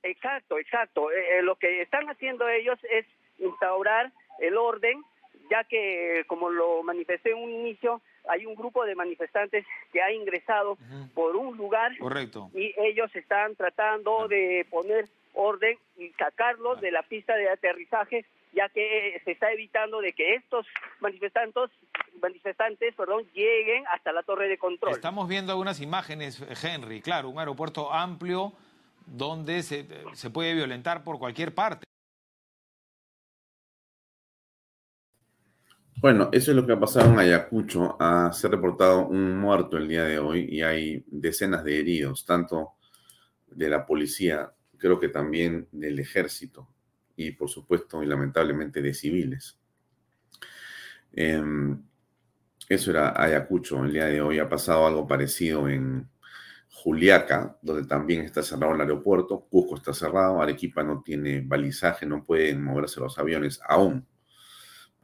Exacto, exacto. Eh, eh, lo que están haciendo ellos es instaurar el orden, ya que, como lo manifesté en un inicio, hay un grupo de manifestantes que ha ingresado por un lugar Correcto. y ellos están tratando de poner orden y sacarlos de la pista de aterrizaje, ya que eh, se está evitando de que estos manifestantes, manifestantes, perdón, lleguen hasta la torre de control. Estamos viendo algunas imágenes, Henry, claro, un aeropuerto amplio donde se, se puede violentar por cualquier parte. Bueno, eso es lo que ha pasado en Ayacucho. Se ha reportado un muerto el día de hoy y hay decenas de heridos, tanto de la policía, creo que también del ejército y por supuesto y lamentablemente de civiles. Em, eso era Ayacucho. El día de hoy ha pasado algo parecido en Juliaca, donde también está cerrado el aeropuerto. Cusco está cerrado. Arequipa no tiene balizaje, no pueden moverse los aviones aún.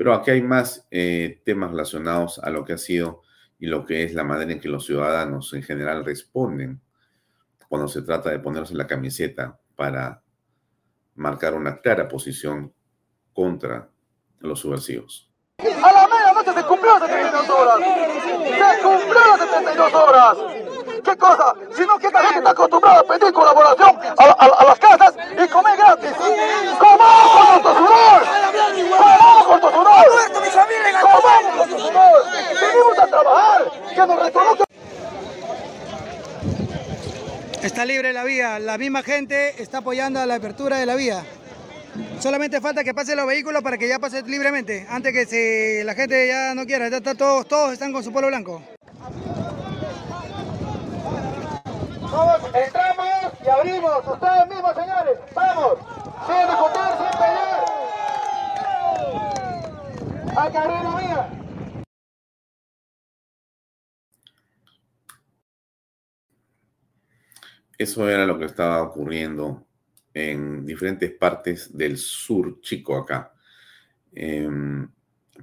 Pero aquí hay más eh, temas relacionados a lo que ha sido y lo que es la manera en que los ciudadanos en general responden cuando se trata de ponerse la camiseta para marcar una clara posición contra los subversivos. A la medianoche se cumplió las 72 horas. Se cumplió las 72 horas. ¿Qué cosa? Sino que esta gente está acostumbrada a pedir colaboración a, a, a las casas y comer gratis. ¡Comamos con nuestro sudor! ¡Comamos con nuestro sudor! ¡Comamos con nuestro sudor! ¡Venimos a trabajar! ¡Que nos reconozcan! Está libre la vía, la misma gente está apoyando a la apertura de la vía. Solamente falta que pasen los vehículos para que ya pase libremente, antes que se, la gente ya no quiera, ya está todos, todos están con su pueblo blanco. Vamos, entramos y abrimos. Ustedes mismos, señores. Vamos. Sin discutir, sin pelear. Abrir la vía. Eso era lo que estaba ocurriendo en diferentes partes del sur chico acá. Em,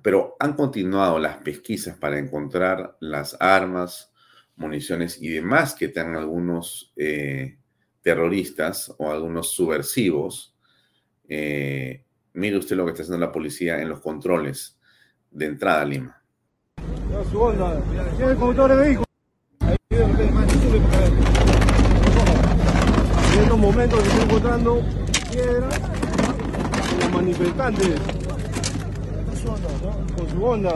pero han continuado las pesquisas para encontrar las armas, municiones y demás que tengan algunos eh, terroristas o algunos subversivos. Eh, mire usted lo que está haciendo la policía en los controles de entrada a Lima. Su onda, tiene el conductor de vehículo. En estos momentos se están encontrando piedras los manifestantes con su onda.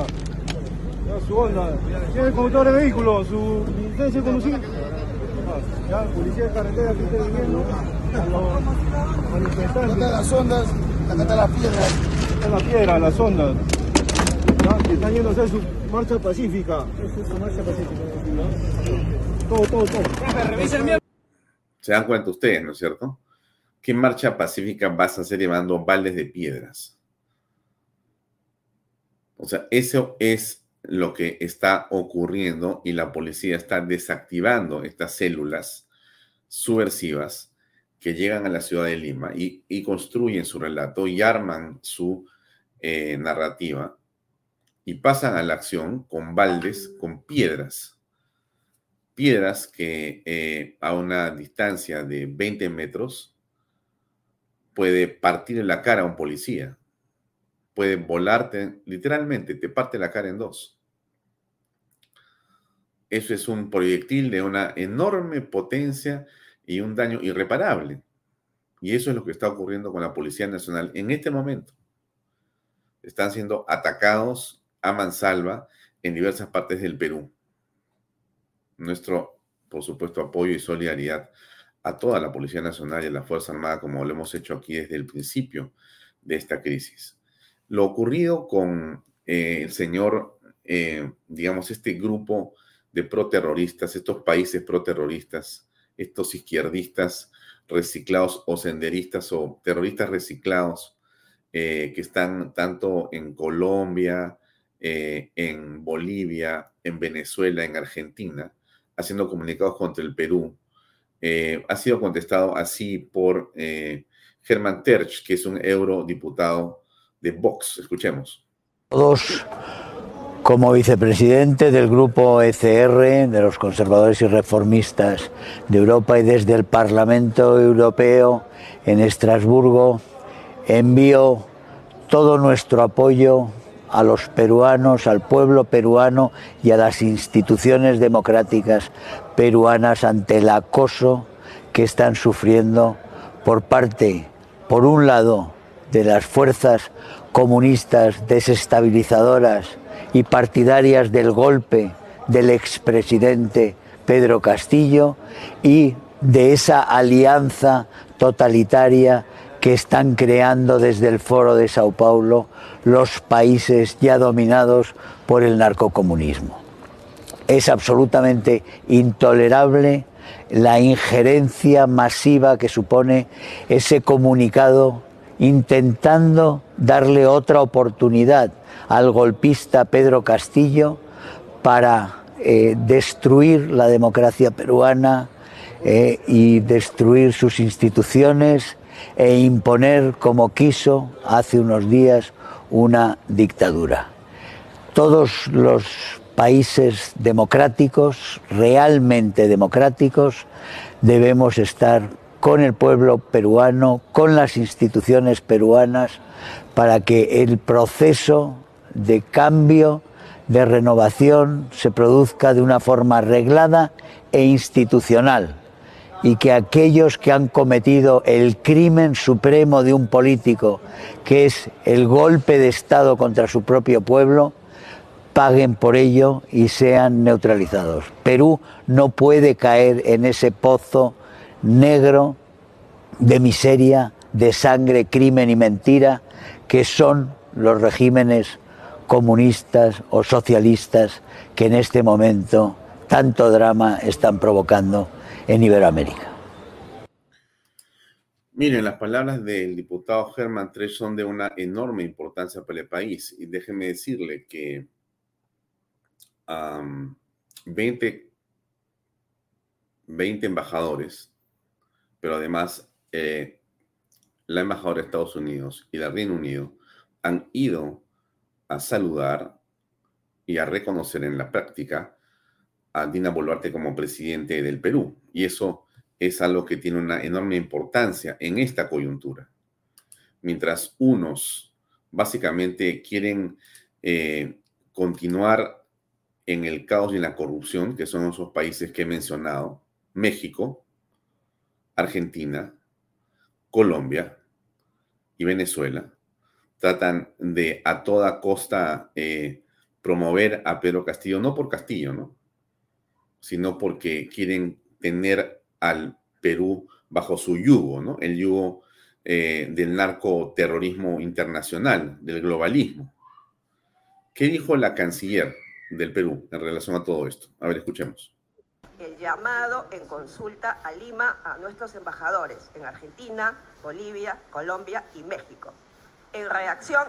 Ya, su onda. Tiene el conductor de vehículo, su licencia de conducir. Ya, policía de carretera que está viviendo. A los manifestantes. Acá las ondas, acá están las piedras. Está la piedra, las ondas. Están yendo a hacer su marcha pacífica. Todo, todo, todo. ¿Se dan cuenta ustedes, no es cierto? ¿Qué marcha pacífica vas a hacer llevando baldes de piedras? O sea, eso es lo que está ocurriendo y la policía está desactivando estas células subversivas que llegan a la ciudad de Lima y, y construyen su relato y arman su eh, narrativa y pasan a la acción con baldes, con piedras. Piedras que eh, a una distancia de 20 metros puede partir en la cara a un policía puede volarte, literalmente, te parte la cara en dos. Eso es un proyectil de una enorme potencia y un daño irreparable. Y eso es lo que está ocurriendo con la Policía Nacional en este momento. Están siendo atacados a mansalva en diversas partes del Perú. Nuestro, por supuesto, apoyo y solidaridad a toda la Policía Nacional y a la Fuerza Armada, como lo hemos hecho aquí desde el principio de esta crisis lo ocurrido con eh, el señor, eh, digamos, este grupo de proterroristas, estos países proterroristas, estos izquierdistas reciclados o senderistas o terroristas reciclados eh, que están tanto en Colombia, en Bolivia, en Venezuela, en Argentina, haciendo comunicados contra el Perú. ha sido contestado así por Germán Terch, que es un eurodiputado de Vox. Escuchemos. Todos como vicepresidente del grupo ECR, de los conservadores y reformistas de Europa y desde el Parlamento Europeo en Estrasburgo, envío todo nuestro apoyo a los peruanos, al pueblo peruano y a las instituciones democráticas peruanas ante el acoso que están sufriendo por parte, por un lado, de las fuerzas comunistas desestabilizadoras y partidarias del golpe del expresidente Pedro Castillo y de esa alianza totalitaria que están creando desde el foro de Sao Paulo los países ya dominados por el narcocomunismo. Es absolutamente intolerable la injerencia masiva que supone ese comunicado intentando darle otra oportunidad al golpista Pedro Castillo para eh, destruir la democracia peruana eh, y destruir sus instituciones e imponer, como quiso hace unos días, una dictadura. Todos los países democráticos, realmente democráticos, debemos estar con el pueblo peruano, con las instituciones peruanas, para que el proceso de cambio, de renovación, se produzca de una forma arreglada e institucional y que aquellos que han cometido el crimen supremo de un político, que es el golpe de Estado contra su propio pueblo, paguen por ello y sean neutralizados. Perú no puede caer en ese pozo negro de miseria, de sangre, crimen y mentira que son los regímenes comunistas o socialistas que en este momento tanto drama están provocando en Iberoamérica. Miren, las palabras del diputado Germán Tres son de una enorme importancia para el país y déjenme decirle que 20, 20 embajadores, pero además eh, la embajadora de Estados Unidos y la Reino Unido han ido a saludar y a reconocer en la práctica a Dina Boluarte como presidente del Perú. Y eso es algo que tiene una enorme importancia en esta coyuntura. Mientras unos básicamente quieren eh, continuar en el caos y en la corrupción, que son esos países que he mencionado, México, Argentina, Colombia y Venezuela, tratan de a toda costa eh, promover a Pedro Castillo, no por Castillo, ¿no? Sino porque quieren tener al Perú bajo su yugo, ¿no? El yugo eh, del narcoterrorismo internacional, del globalismo. ¿Qué dijo la canciller del Perú en relación a todo esto? A ver, escuchemos. El llamado en consulta a Lima a nuestros embajadores en Argentina, Bolivia, Colombia y México. En reacción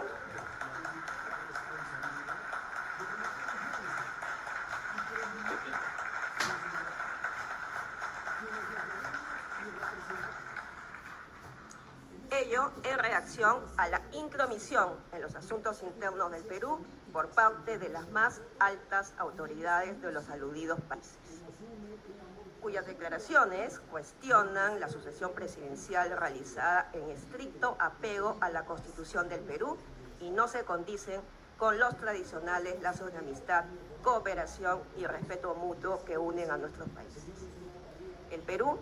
ello en reacción a la intromisión en los asuntos internos del Perú por parte de las más altas autoridades de los aludidos países, cuyas declaraciones cuestionan la sucesión presidencial realizada en estricto apego a la Constitución del Perú y no se condicen con los tradicionales lazos de amistad, cooperación y respeto mutuo que unen a nuestros países. El Perú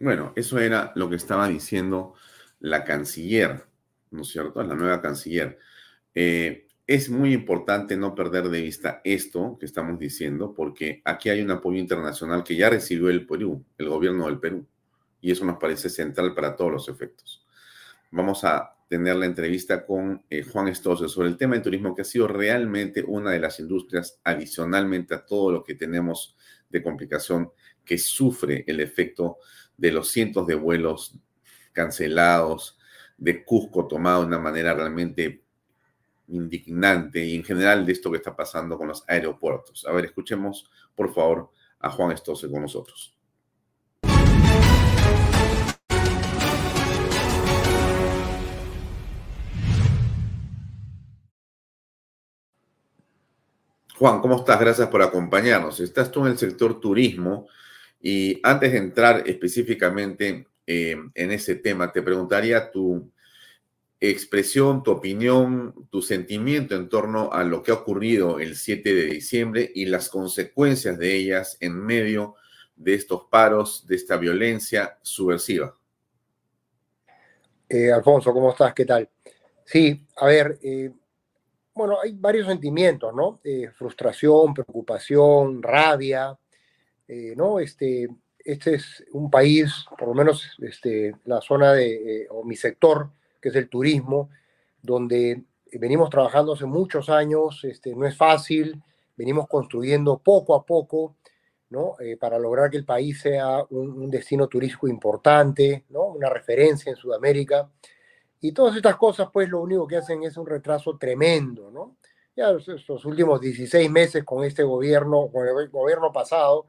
Bueno, eso era lo que estaba diciendo la canciller, ¿no es cierto? La nueva canciller. Eh, es muy importante no perder de vista esto que estamos diciendo, porque aquí hay un apoyo internacional que ya recibió el Perú, el gobierno del Perú, y eso nos parece central para todos los efectos. Vamos a tener la entrevista con eh, Juan Estoso sobre el tema del turismo, que ha sido realmente una de las industrias, adicionalmente a todo lo que tenemos de complicación, que sufre el efecto de los cientos de vuelos cancelados, de Cusco tomado de una manera realmente indignante y en general de esto que está pasando con los aeropuertos. A ver, escuchemos por favor a Juan Estose con nosotros. Juan, ¿cómo estás? Gracias por acompañarnos. Estás tú en el sector turismo y antes de entrar específicamente eh, en ese tema, te preguntaría tu expresión, tu opinión, tu sentimiento en torno a lo que ha ocurrido el 7 de diciembre y las consecuencias de ellas en medio de estos paros, de esta violencia subversiva. Eh, Alfonso, ¿cómo estás? ¿Qué tal? Sí, a ver, eh, bueno, hay varios sentimientos, ¿no? frustración, preocupación, rabia, eh, ¿no? Este, este es un país, por lo menos este, la zona de, eh, o mi sector, que es el turismo, donde venimos trabajando hace muchos años, este, no es fácil, venimos construyendo poco a poco, ¿no? Eh, para lograr que el país sea un, destino turístico importante, ¿no? Una referencia en Sudamérica. Y todas estas cosas, pues, lo único que hacen es un retraso tremendo, ¿no? Ya estos últimos 16 meses con este gobierno, con el gobierno pasado,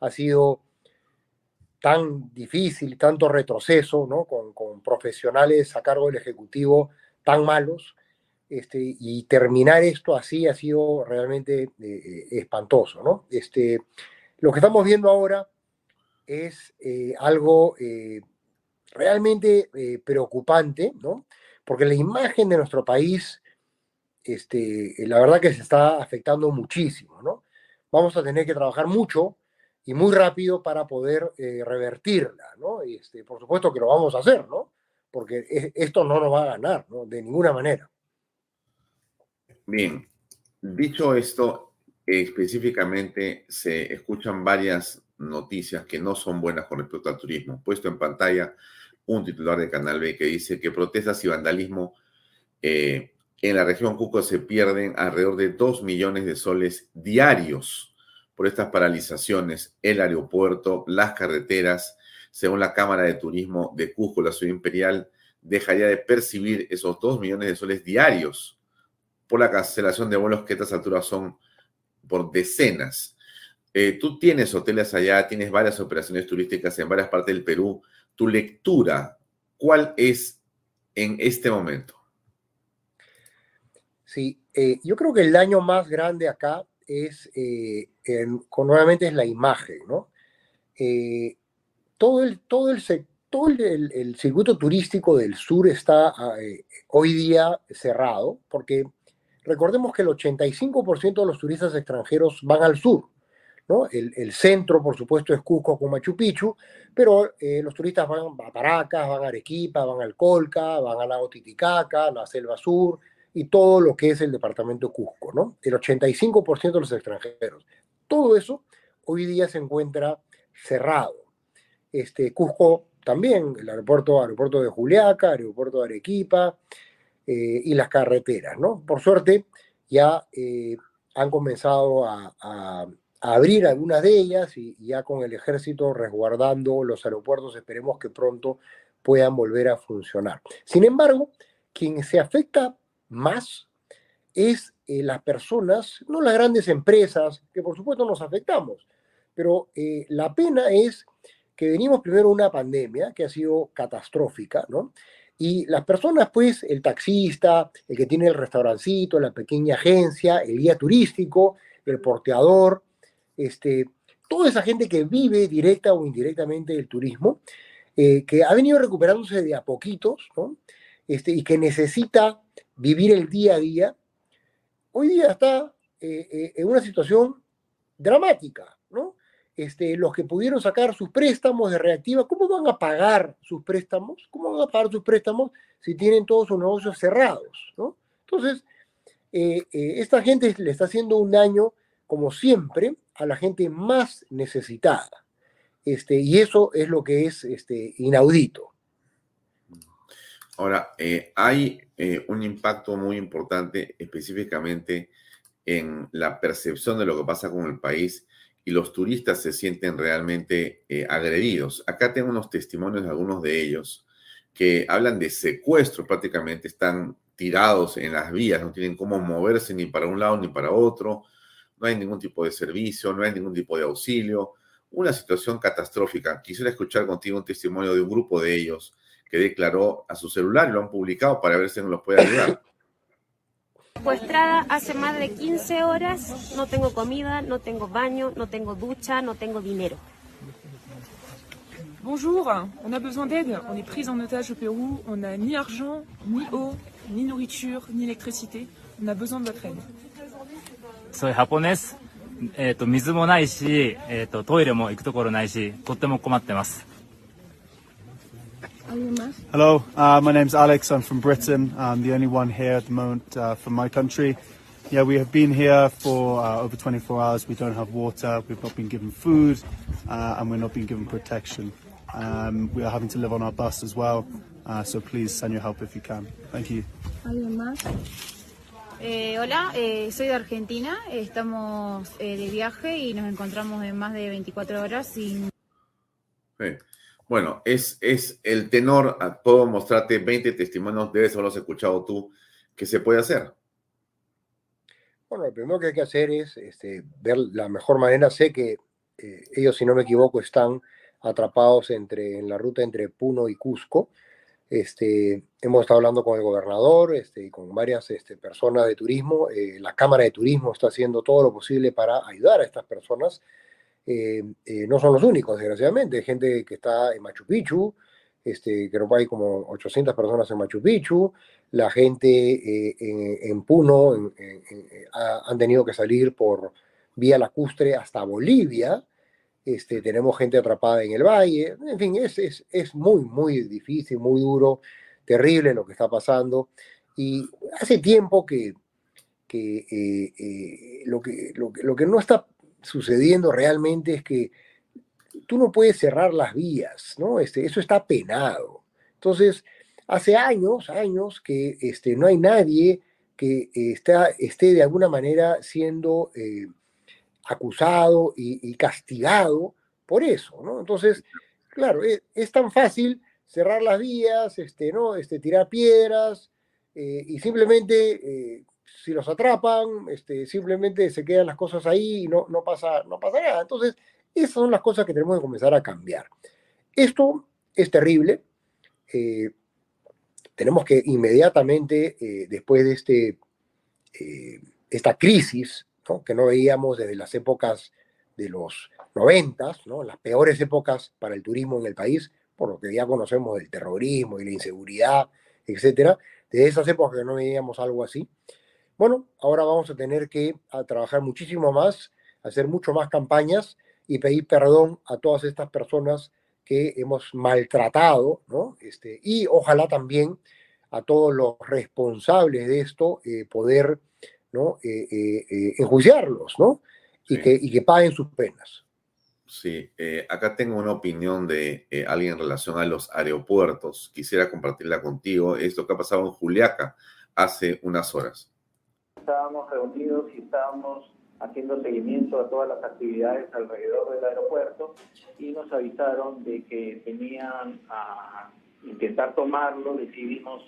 ha sido tan difícil, tanto retroceso, ¿no? Con, profesionales a cargo del Ejecutivo tan malos, este, y terminar esto así ha sido realmente eh, espantoso, ¿no? Este, lo que estamos viendo ahora es eh, algo eh, realmente preocupante, ¿no? Porque la imagen de nuestro país, este, la verdad que se está afectando muchísimo, ¿no? Vamos a tener que trabajar mucho y muy rápido para poder revertirla, ¿no? Este, por supuesto que lo vamos a hacer, ¿no? Porque esto no nos va a ganar, ¿no? De ninguna manera. Bien, dicho esto, específicamente se escuchan varias noticias que no son buenas con respecto al turismo. Puesto en pantalla un titular de Canal B que dice que protestas y vandalismo eh, en la región Cuco se pierden alrededor de 2 millones de soles diarios por estas paralizaciones. El aeropuerto, las carreteras, según la Cámara de Turismo de Cusco, la ciudad imperial, dejaría de percibir esos 2 millones de soles diarios por la cancelación de vuelos que a estas alturas son por decenas. Eh, tú tienes hoteles allá, tienes varias operaciones turísticas en varias partes del Perú. Tu lectura, ¿cuál es en este momento? Sí, eh, yo creo que el daño más grande acá es, eh, con, nuevamente, es la imagen, ¿no? Eh, todo el, todo el, el, circuito turístico del sur está eh, hoy día cerrado porque Recordemos que el 85% de los turistas extranjeros van al sur. ¿no? El, el, centro, por supuesto, es Cusco con Machu Picchu, pero eh, los turistas van a Paracas, van a Arequipa, van al Colca, van al lago Titicaca, la Selva Sur y todo lo que es el departamento Cusco. ¿no? El 85% de los extranjeros. Todo eso hoy día se encuentra cerrado. Este, Cusco también, el aeropuerto, aeropuerto de Juliaca, aeropuerto de Arequipa, eh, y las carreteras, ¿no? Por suerte ya eh, han comenzado a, abrir algunas de ellas y, ya con el ejército resguardando los aeropuertos esperemos que pronto puedan volver a funcionar. Sin embargo, quien se afecta más es eh, las personas, no las grandes empresas, que por supuesto nos afectamos, pero eh, la pena es que venimos primero una pandemia que ha sido catastrófica, ¿no? Y las personas, pues, el taxista, el que tiene el restaurancito, la pequeña agencia, el guía turístico, el porteador, este, toda esa gente que vive directa o indirectamente del turismo, eh, que ha venido recuperándose de a poquitos, ¿no? Este, y que necesita vivir el día a día, hoy día está eh, eh, en una situación dramática, ¿no? Este, los que pudieron sacar sus préstamos de reactiva, ¿cómo van a pagar sus préstamos? ¿Cómo van a pagar sus préstamos si tienen todos sus negocios cerrados? ¿no? Entonces, eh, esta gente le está haciendo un daño, como siempre, a la gente más necesitada. Este, y eso es lo que es este, inaudito. Ahora, eh, hay eh, un impacto muy importante específicamente en la percepción de lo que pasa con el país y los turistas se sienten realmente eh, agredidos. Acá tengo unos testimonios de algunos de ellos que hablan de secuestro, prácticamente están tirados en las vías, no tienen cómo moverse ni para un lado ni para otro, no hay ningún tipo de servicio, no hay ningún tipo de auxilio, una situación catastrófica. Quisiera escuchar contigo un testimonio de un grupo de ellos que declaró a su celular y lo han publicado para ver si nos los puede ayudar. secuestrada hace más de 15 horas, no tengo comida, no tengo baño, no tengo ducha, no tengo dinero. Bonjour, on a besoin d'aide. On est pris en otage au Pérou. On n'a ni argent, ni eau, ni nourriture, ni électricité. On a besoin de votre aide. Soy japonés. えっ、と、水もないし、えっ、と、トイレも行くところないし、とっても困ってます。 Hello, uh, my name's Alex. I'm from Britain. I'm the only one here at the moment uh, from my country. yeah, we have been here for uh, over 24 hours. We don't have water. We've not been given food, uh, and we're not being given protection. Um, we are having to live on our bus as well. Uh, so please send your help if you can. Thank you. ¿Alguien más? Eh, hola, eh, soy de Argentina. Estamos eh, de viaje y nos encontramos en más de 24 horas sin. Sí. Bueno, es, es el tenor. ah, Puedo mostrarte 20 testimonios, debes haberlos escuchado tú, que se puede hacer. Bueno, lo primero que hay que hacer es este, ver la mejor manera. Sé que eh, ellos, si no me equivoco, están atrapados entre, en la ruta entre Puno y Cusco. Este, hemos estado hablando con el gobernador este, y con varias este, personas de turismo. Eh, la Cámara de Turismo está haciendo todo lo posible para ayudar a estas personas. Eh, eh, no son los únicos, desgraciadamente. Hay gente que está en Machu Picchu, este, creo que hay como 800 personas en Machu Picchu. La gente eh, en, Puno ha- han tenido que salir por vía lacustre hasta Bolivia. Este, tenemos gente atrapada en el valle. En fin, es, es, es muy, muy difícil, muy duro, terrible lo que está pasando. Y hace tiempo que, que, lo, que, lo, que, lo que no está sucediendo realmente es que tú no puedes cerrar las vías, ¿no? Este, eso está penado. Entonces, hace años, años que este, no hay nadie que está, esté de alguna manera siendo eh, acusado y, castigado por eso, ¿no? Entonces, claro, es, es tan fácil cerrar las vías, este, ¿no? Este, tirar piedras eh, y simplemente eh, si los atrapan, este, simplemente se quedan las cosas ahí y no, no, pasa, no pasa nada. Entonces, esas son las cosas que tenemos que comenzar a cambiar. Esto es terrible. eh, tenemos que inmediatamente, eh, después de este, eh, esta crisis, que no veíamos desde las épocas de los noventas, ¿no? las peores épocas para el turismo en el país, por lo que ya conocemos del terrorismo y la inseguridad, etcétera, de esas épocas que no veíamos algo así. Bueno, ahora vamos a tener que a trabajar muchísimo más, hacer mucho más campañas y pedir perdón a todas estas personas que hemos maltratado, ¿no? Este, y ojalá también a todos los responsables de esto eh, poder, ¿no? Eh, eh, eh, enjuiciarlos, ¿no? Y, Sí. que, y que paguen sus penas. Sí, acá tengo una opinión de alguien en relación a los aeropuertos. Quisiera compartirla contigo. Es lo que ha pasado en Juliaca hace unas horas. Estábamos reunidos y estábamos haciendo seguimiento a todas las actividades alrededor del aeropuerto y nos avisaron de que venían a intentar tomarlo, decidimos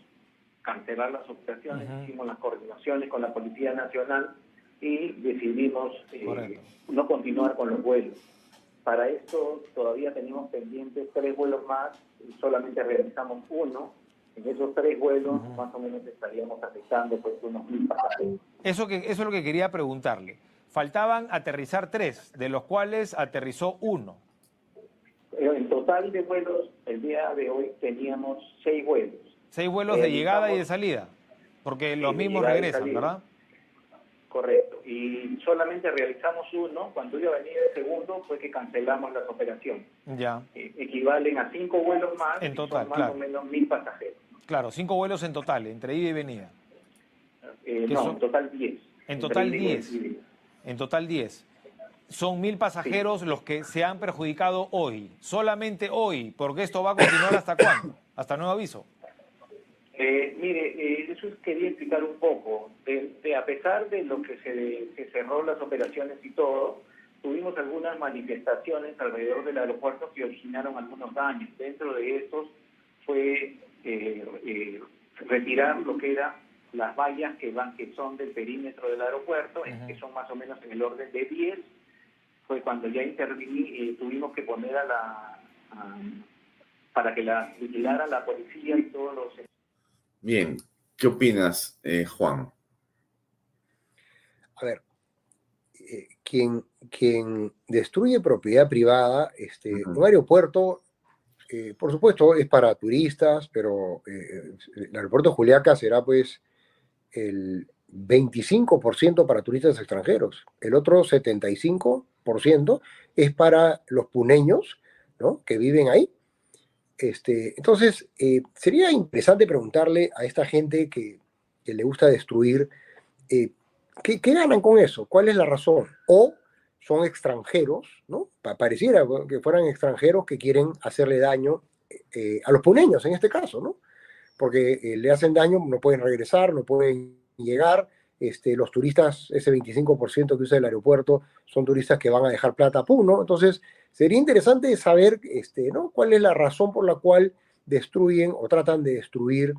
cancelar las operaciones, Ujú. hicimos las coordinaciones con la Policía Nacional y decidimos eh, no continuar con los vuelos. Para esto todavía tenemos pendientes tres vuelos más, solamente realizamos uno. En esos tres vuelos más o menos estaríamos afectando pues unos mil pasajeros. Eso, que, eso es lo que quería preguntarle. Faltaban aterrizar tres, de los cuales aterrizó uno. Eh, En total de vuelos, el día de hoy teníamos seis vuelos. Seis vuelos de llegada y de salida. Porque los mismos regresan. ¿verdad? Correcto. Y solamente realizamos uno. Cuando iba a venir el segundo, fue que cancelamos las operaciones. Ya. Eh, equivalen a cinco vuelos más. En y total, son más claro. o menos mil pasajeros. Claro, cinco vuelos en total, entre ida y venida. Eh, ¿Qué no, son? en total diez. En Entre total ida y 10. vuelta. En total 10. Son mil pasajeros los que se han perjudicado hoy. Solamente hoy, porque esto va a continuar hasta cuándo? Hasta nuevo aviso. Eh, mire, eh, eso es- quería explicar un poco. De, de- a pesar de lo que se, se cerró las operaciones y todo, tuvimos algunas manifestaciones alrededor del aeropuerto que originaron algunos daños. Dentro de estos fue eh, eh, retirar lo que era las vallas que van que son del perímetro del aeropuerto, en que son más o menos en el orden de 10. Fue cuando ya interviní, eh, tuvimos que poner a la a- para que la vigilara la policía y todos los Bien, ¿qué opinas, eh, Juan? A ver, quien, quien destruye propiedad privada, este, un aeropuerto, eh, por supuesto, es para turistas, pero eh, el aeropuerto Juliaca será pues el 25% para turistas extranjeros. El otro 75% es para los puneños, ¿no? Que viven ahí. Este, entonces, eh, sería interesante preguntarle a esta gente que, le gusta destruir, ¿qué, ¿qué ganan con eso? ¿Cuál es la razón? O son extranjeros, ¿no? Pareciera que fueran extranjeros que quieren hacerle daño eh, a los puneños en este caso, ¿no? Porque eh, le hacen daño, no pueden regresar, no pueden llegar. Este, los turistas, ese 25% que usa el aeropuerto, son turistas que van a dejar plata a Puno. Entonces, sería interesante saber este, ¿no? cuál es la razón por la cual destruyen o tratan de destruir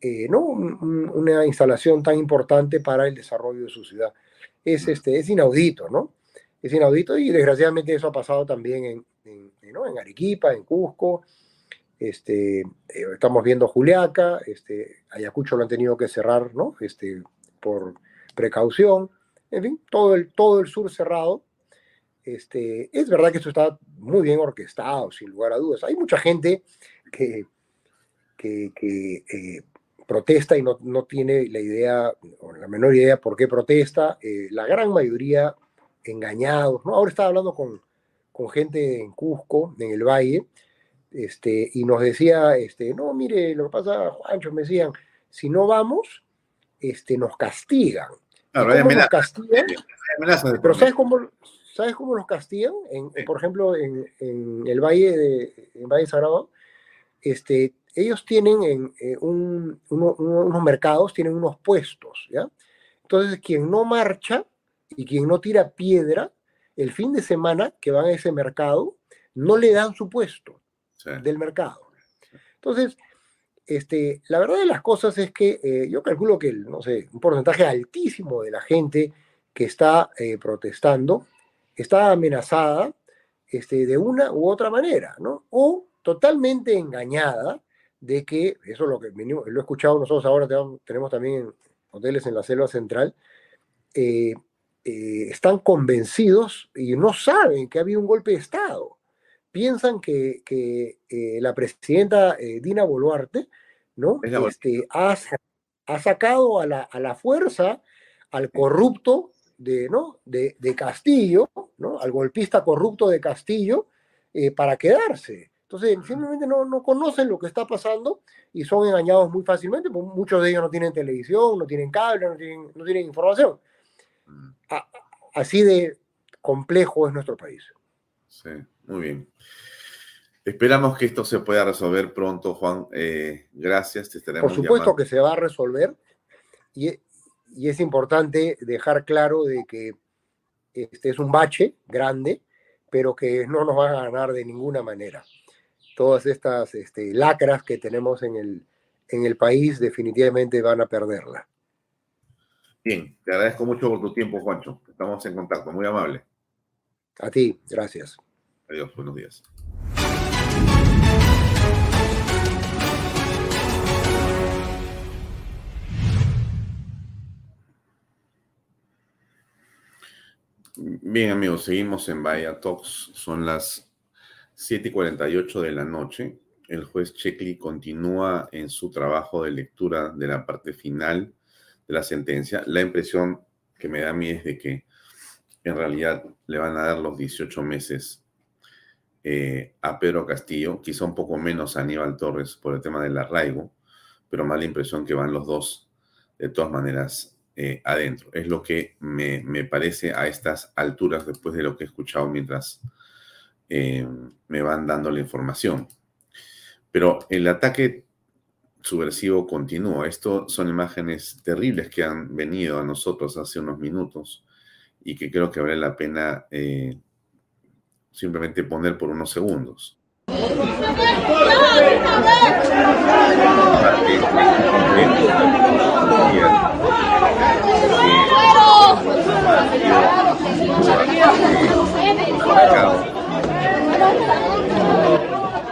eh, ¿no? una instalación tan importante para el desarrollo de su ciudad. Es, este, es inaudito, ¿no? Es inaudito y desgraciadamente eso ha pasado también en, en, en Arequipa, en Cusco, este, eh, estamos viendo Juliaca, este, Ayacucho lo han tenido que cerrar, ¿no? Este, por precaución, en fin, todo el, todo el sur cerrado. Este, es verdad que esto está muy bien orquestado, sin lugar a dudas. Hay mucha gente que, que, eh, protesta y no, no, tiene la idea, o la menor idea por qué protesta. Eh, la gran mayoría engañados, ¿no? Ahora estaba hablando con, con gente en Cusco, en el Valle, este, y nos decía, este, no, mire, lo que pasa, Juancho, me decían, si no vamos, este, nos castigan. ¿Cómo nos castigan? Pero ¿sabes cómo, ¿sabes cómo los castigan? En, Por ejemplo, en, en, el Valle de en Valle Sagrado, este, ellos tienen en, eh, un, unos mercados, tienen unos puestos, ¿ya? Entonces, quien no marcha, y quien no tira piedra, el fin de semana que van a ese mercado, no le dan su puesto del mercado. Entonces, este, la verdad de las cosas es que eh, yo calculo que, no sé, un porcentaje altísimo de la gente que está eh, protestando está amenazada este, de una u otra manera, ¿no? O totalmente engañada de que, eso es lo que lo he escuchado nosotros ahora, tenemos, también hoteles en la selva central, eh, eh, están convencidos y no saben que ha habido un golpe de Estado. Piensan que, eh, la presidenta eh, Dina Boluarte ¿no? Este, ha, ha, sacado a la, a la, fuerza al corrupto de, ¿no? de, de Castillo, ¿no? al golpista corrupto de Castillo, para quedarse. Entonces, simplemente no, no, conocen lo que está pasando y son engañados muy fácilmente, porque muchos de ellos no tienen televisión, no tienen cable, no tienen, no tienen información así de complejo es nuestro país. Sí, muy bien. Esperamos que esto se pueda resolver pronto, Juan. Eh, gracias, te estaremos Por supuesto que se va a resolver y, y, es importante dejar claro de que este es un bache grande, pero que no nos va a ganar de ninguna manera. Todas estas este, lacras que tenemos en el, en el país definitivamente van a perderla. Bien, te agradezco mucho por tu tiempo, Juancho. Estamos en contacto, muy amable. A ti, gracias. Adiós, buenos días. Bien, amigos, seguimos en Bahía Talks. Son las 7 y 48 de la noche. El juez Checkley continúa en su trabajo de lectura de la parte final de la sentencia. La impresión que me da a mí es de que en realidad le van a dar los 18 meses eh, a Pedro Castillo, quizá un poco menos a Aníbal Torres por el tema del arraigo, pero más la impresión que van los dos de todas maneras eh, adentro. Es lo que me, parece a estas alturas después de lo que he escuchado mientras eh, me van dando la información. Pero el ataque subversivo continúa. Esto son imágenes terribles que han venido a nosotros hace unos minutos y que creo que vale la pena eh, simplemente poner por unos segundos.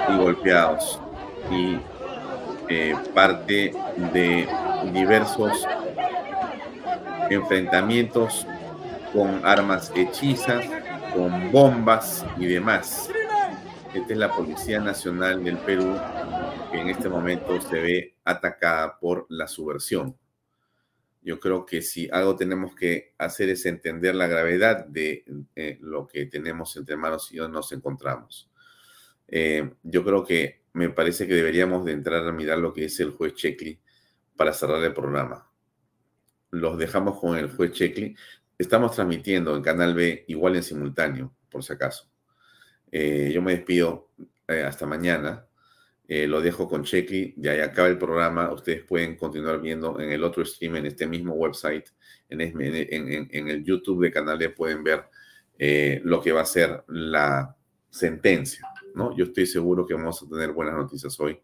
Y golpeados. Y eh, parte de diversos enfrentamientos con armas hechizas, con bombas y demás. Esta es la Policía Nacional del Perú que en este momento se ve atacada por la subversión. Yo creo que si algo tenemos que hacer es entender la gravedad de eh, lo que tenemos entre manos y nos encontramos. Eh, yo creo que me parece que deberíamos de entrar a mirar lo que dice el juez Checkley para cerrar el programa. los dejamos con el juez Checli. Estamos transmitiendo en Canal B igual en simultáneo, por si acaso. Eh, yo me despido eh, hasta mañana. Eh, lo dejo con Checli, ya ahí acaba el programa. Ustedes pueden continuar viendo en el otro stream, en este mismo website, en, en el YouTube de Canal B, pueden ver lo que va a ser la sentencia. ¿No? Yo estoy seguro que vamos a tener buenas noticias hoy,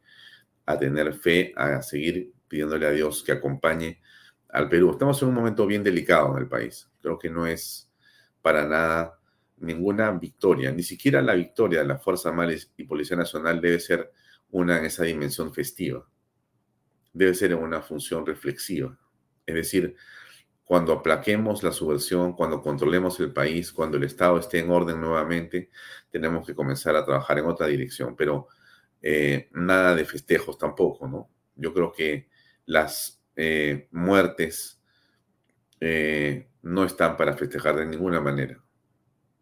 a tener fe, a seguir pidiéndole a Dios que acompañe al Perú. Estamos en un momento bien delicado en el país. Creo que no es para nada ninguna victoria, ni siquiera la victoria de la Fuerza Armada y Policía Nacional debe ser una en esa dimensión festiva. Debe ser una función reflexiva. Es decir, cuando aplaquemos la subversión, cuando controlemos el país, cuando el Estado esté en orden nuevamente, tenemos que comenzar a trabajar en otra dirección. Pero eh, nada de festejos tampoco, ¿no? Yo creo que las eh, muertes eh, no están para festejar de ninguna manera.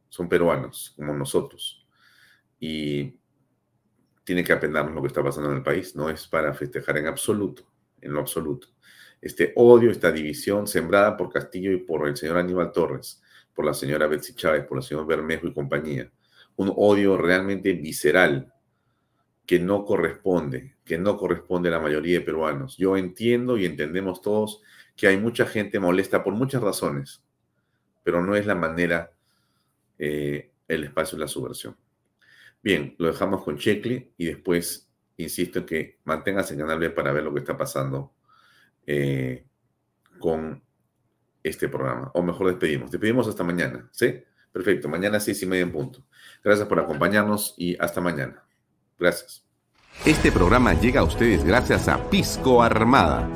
Son peruanos, como nosotros. Y tiene que apendarnos lo que está pasando en el país. No es para festejar en absoluto, en lo absoluto. Este odio, esta división sembrada por Castillo y por el señor Aníbal Torres, por la señora Betsy Chávez, por el señor Bermejo y compañía. Un odio realmente visceral que no corresponde, que no corresponde a la mayoría de peruanos. Yo entiendo y entendemos todos que hay mucha gente molesta por muchas razones, pero no es la manera, eh, el espacio de la subversión. Bien, lo dejamos con Checli y después insisto en que manténgase en Canal B para ver lo que está pasando eh, con este programa. O mejor despedimos. Despedimos hasta mañana, ¿sí? Perfecto, mañana seis y media en punto. Gracias por acompañarnos y hasta mañana. Gracias. Este programa llega a ustedes gracias a Pisco Armada.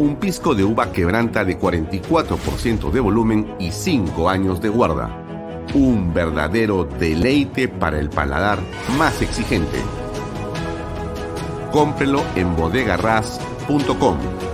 Un pisco de uva quebranta de 44% de volumen y 5 años de guarda. Un verdadero deleite para el paladar más exigente. Cómprelo en bodegarras.com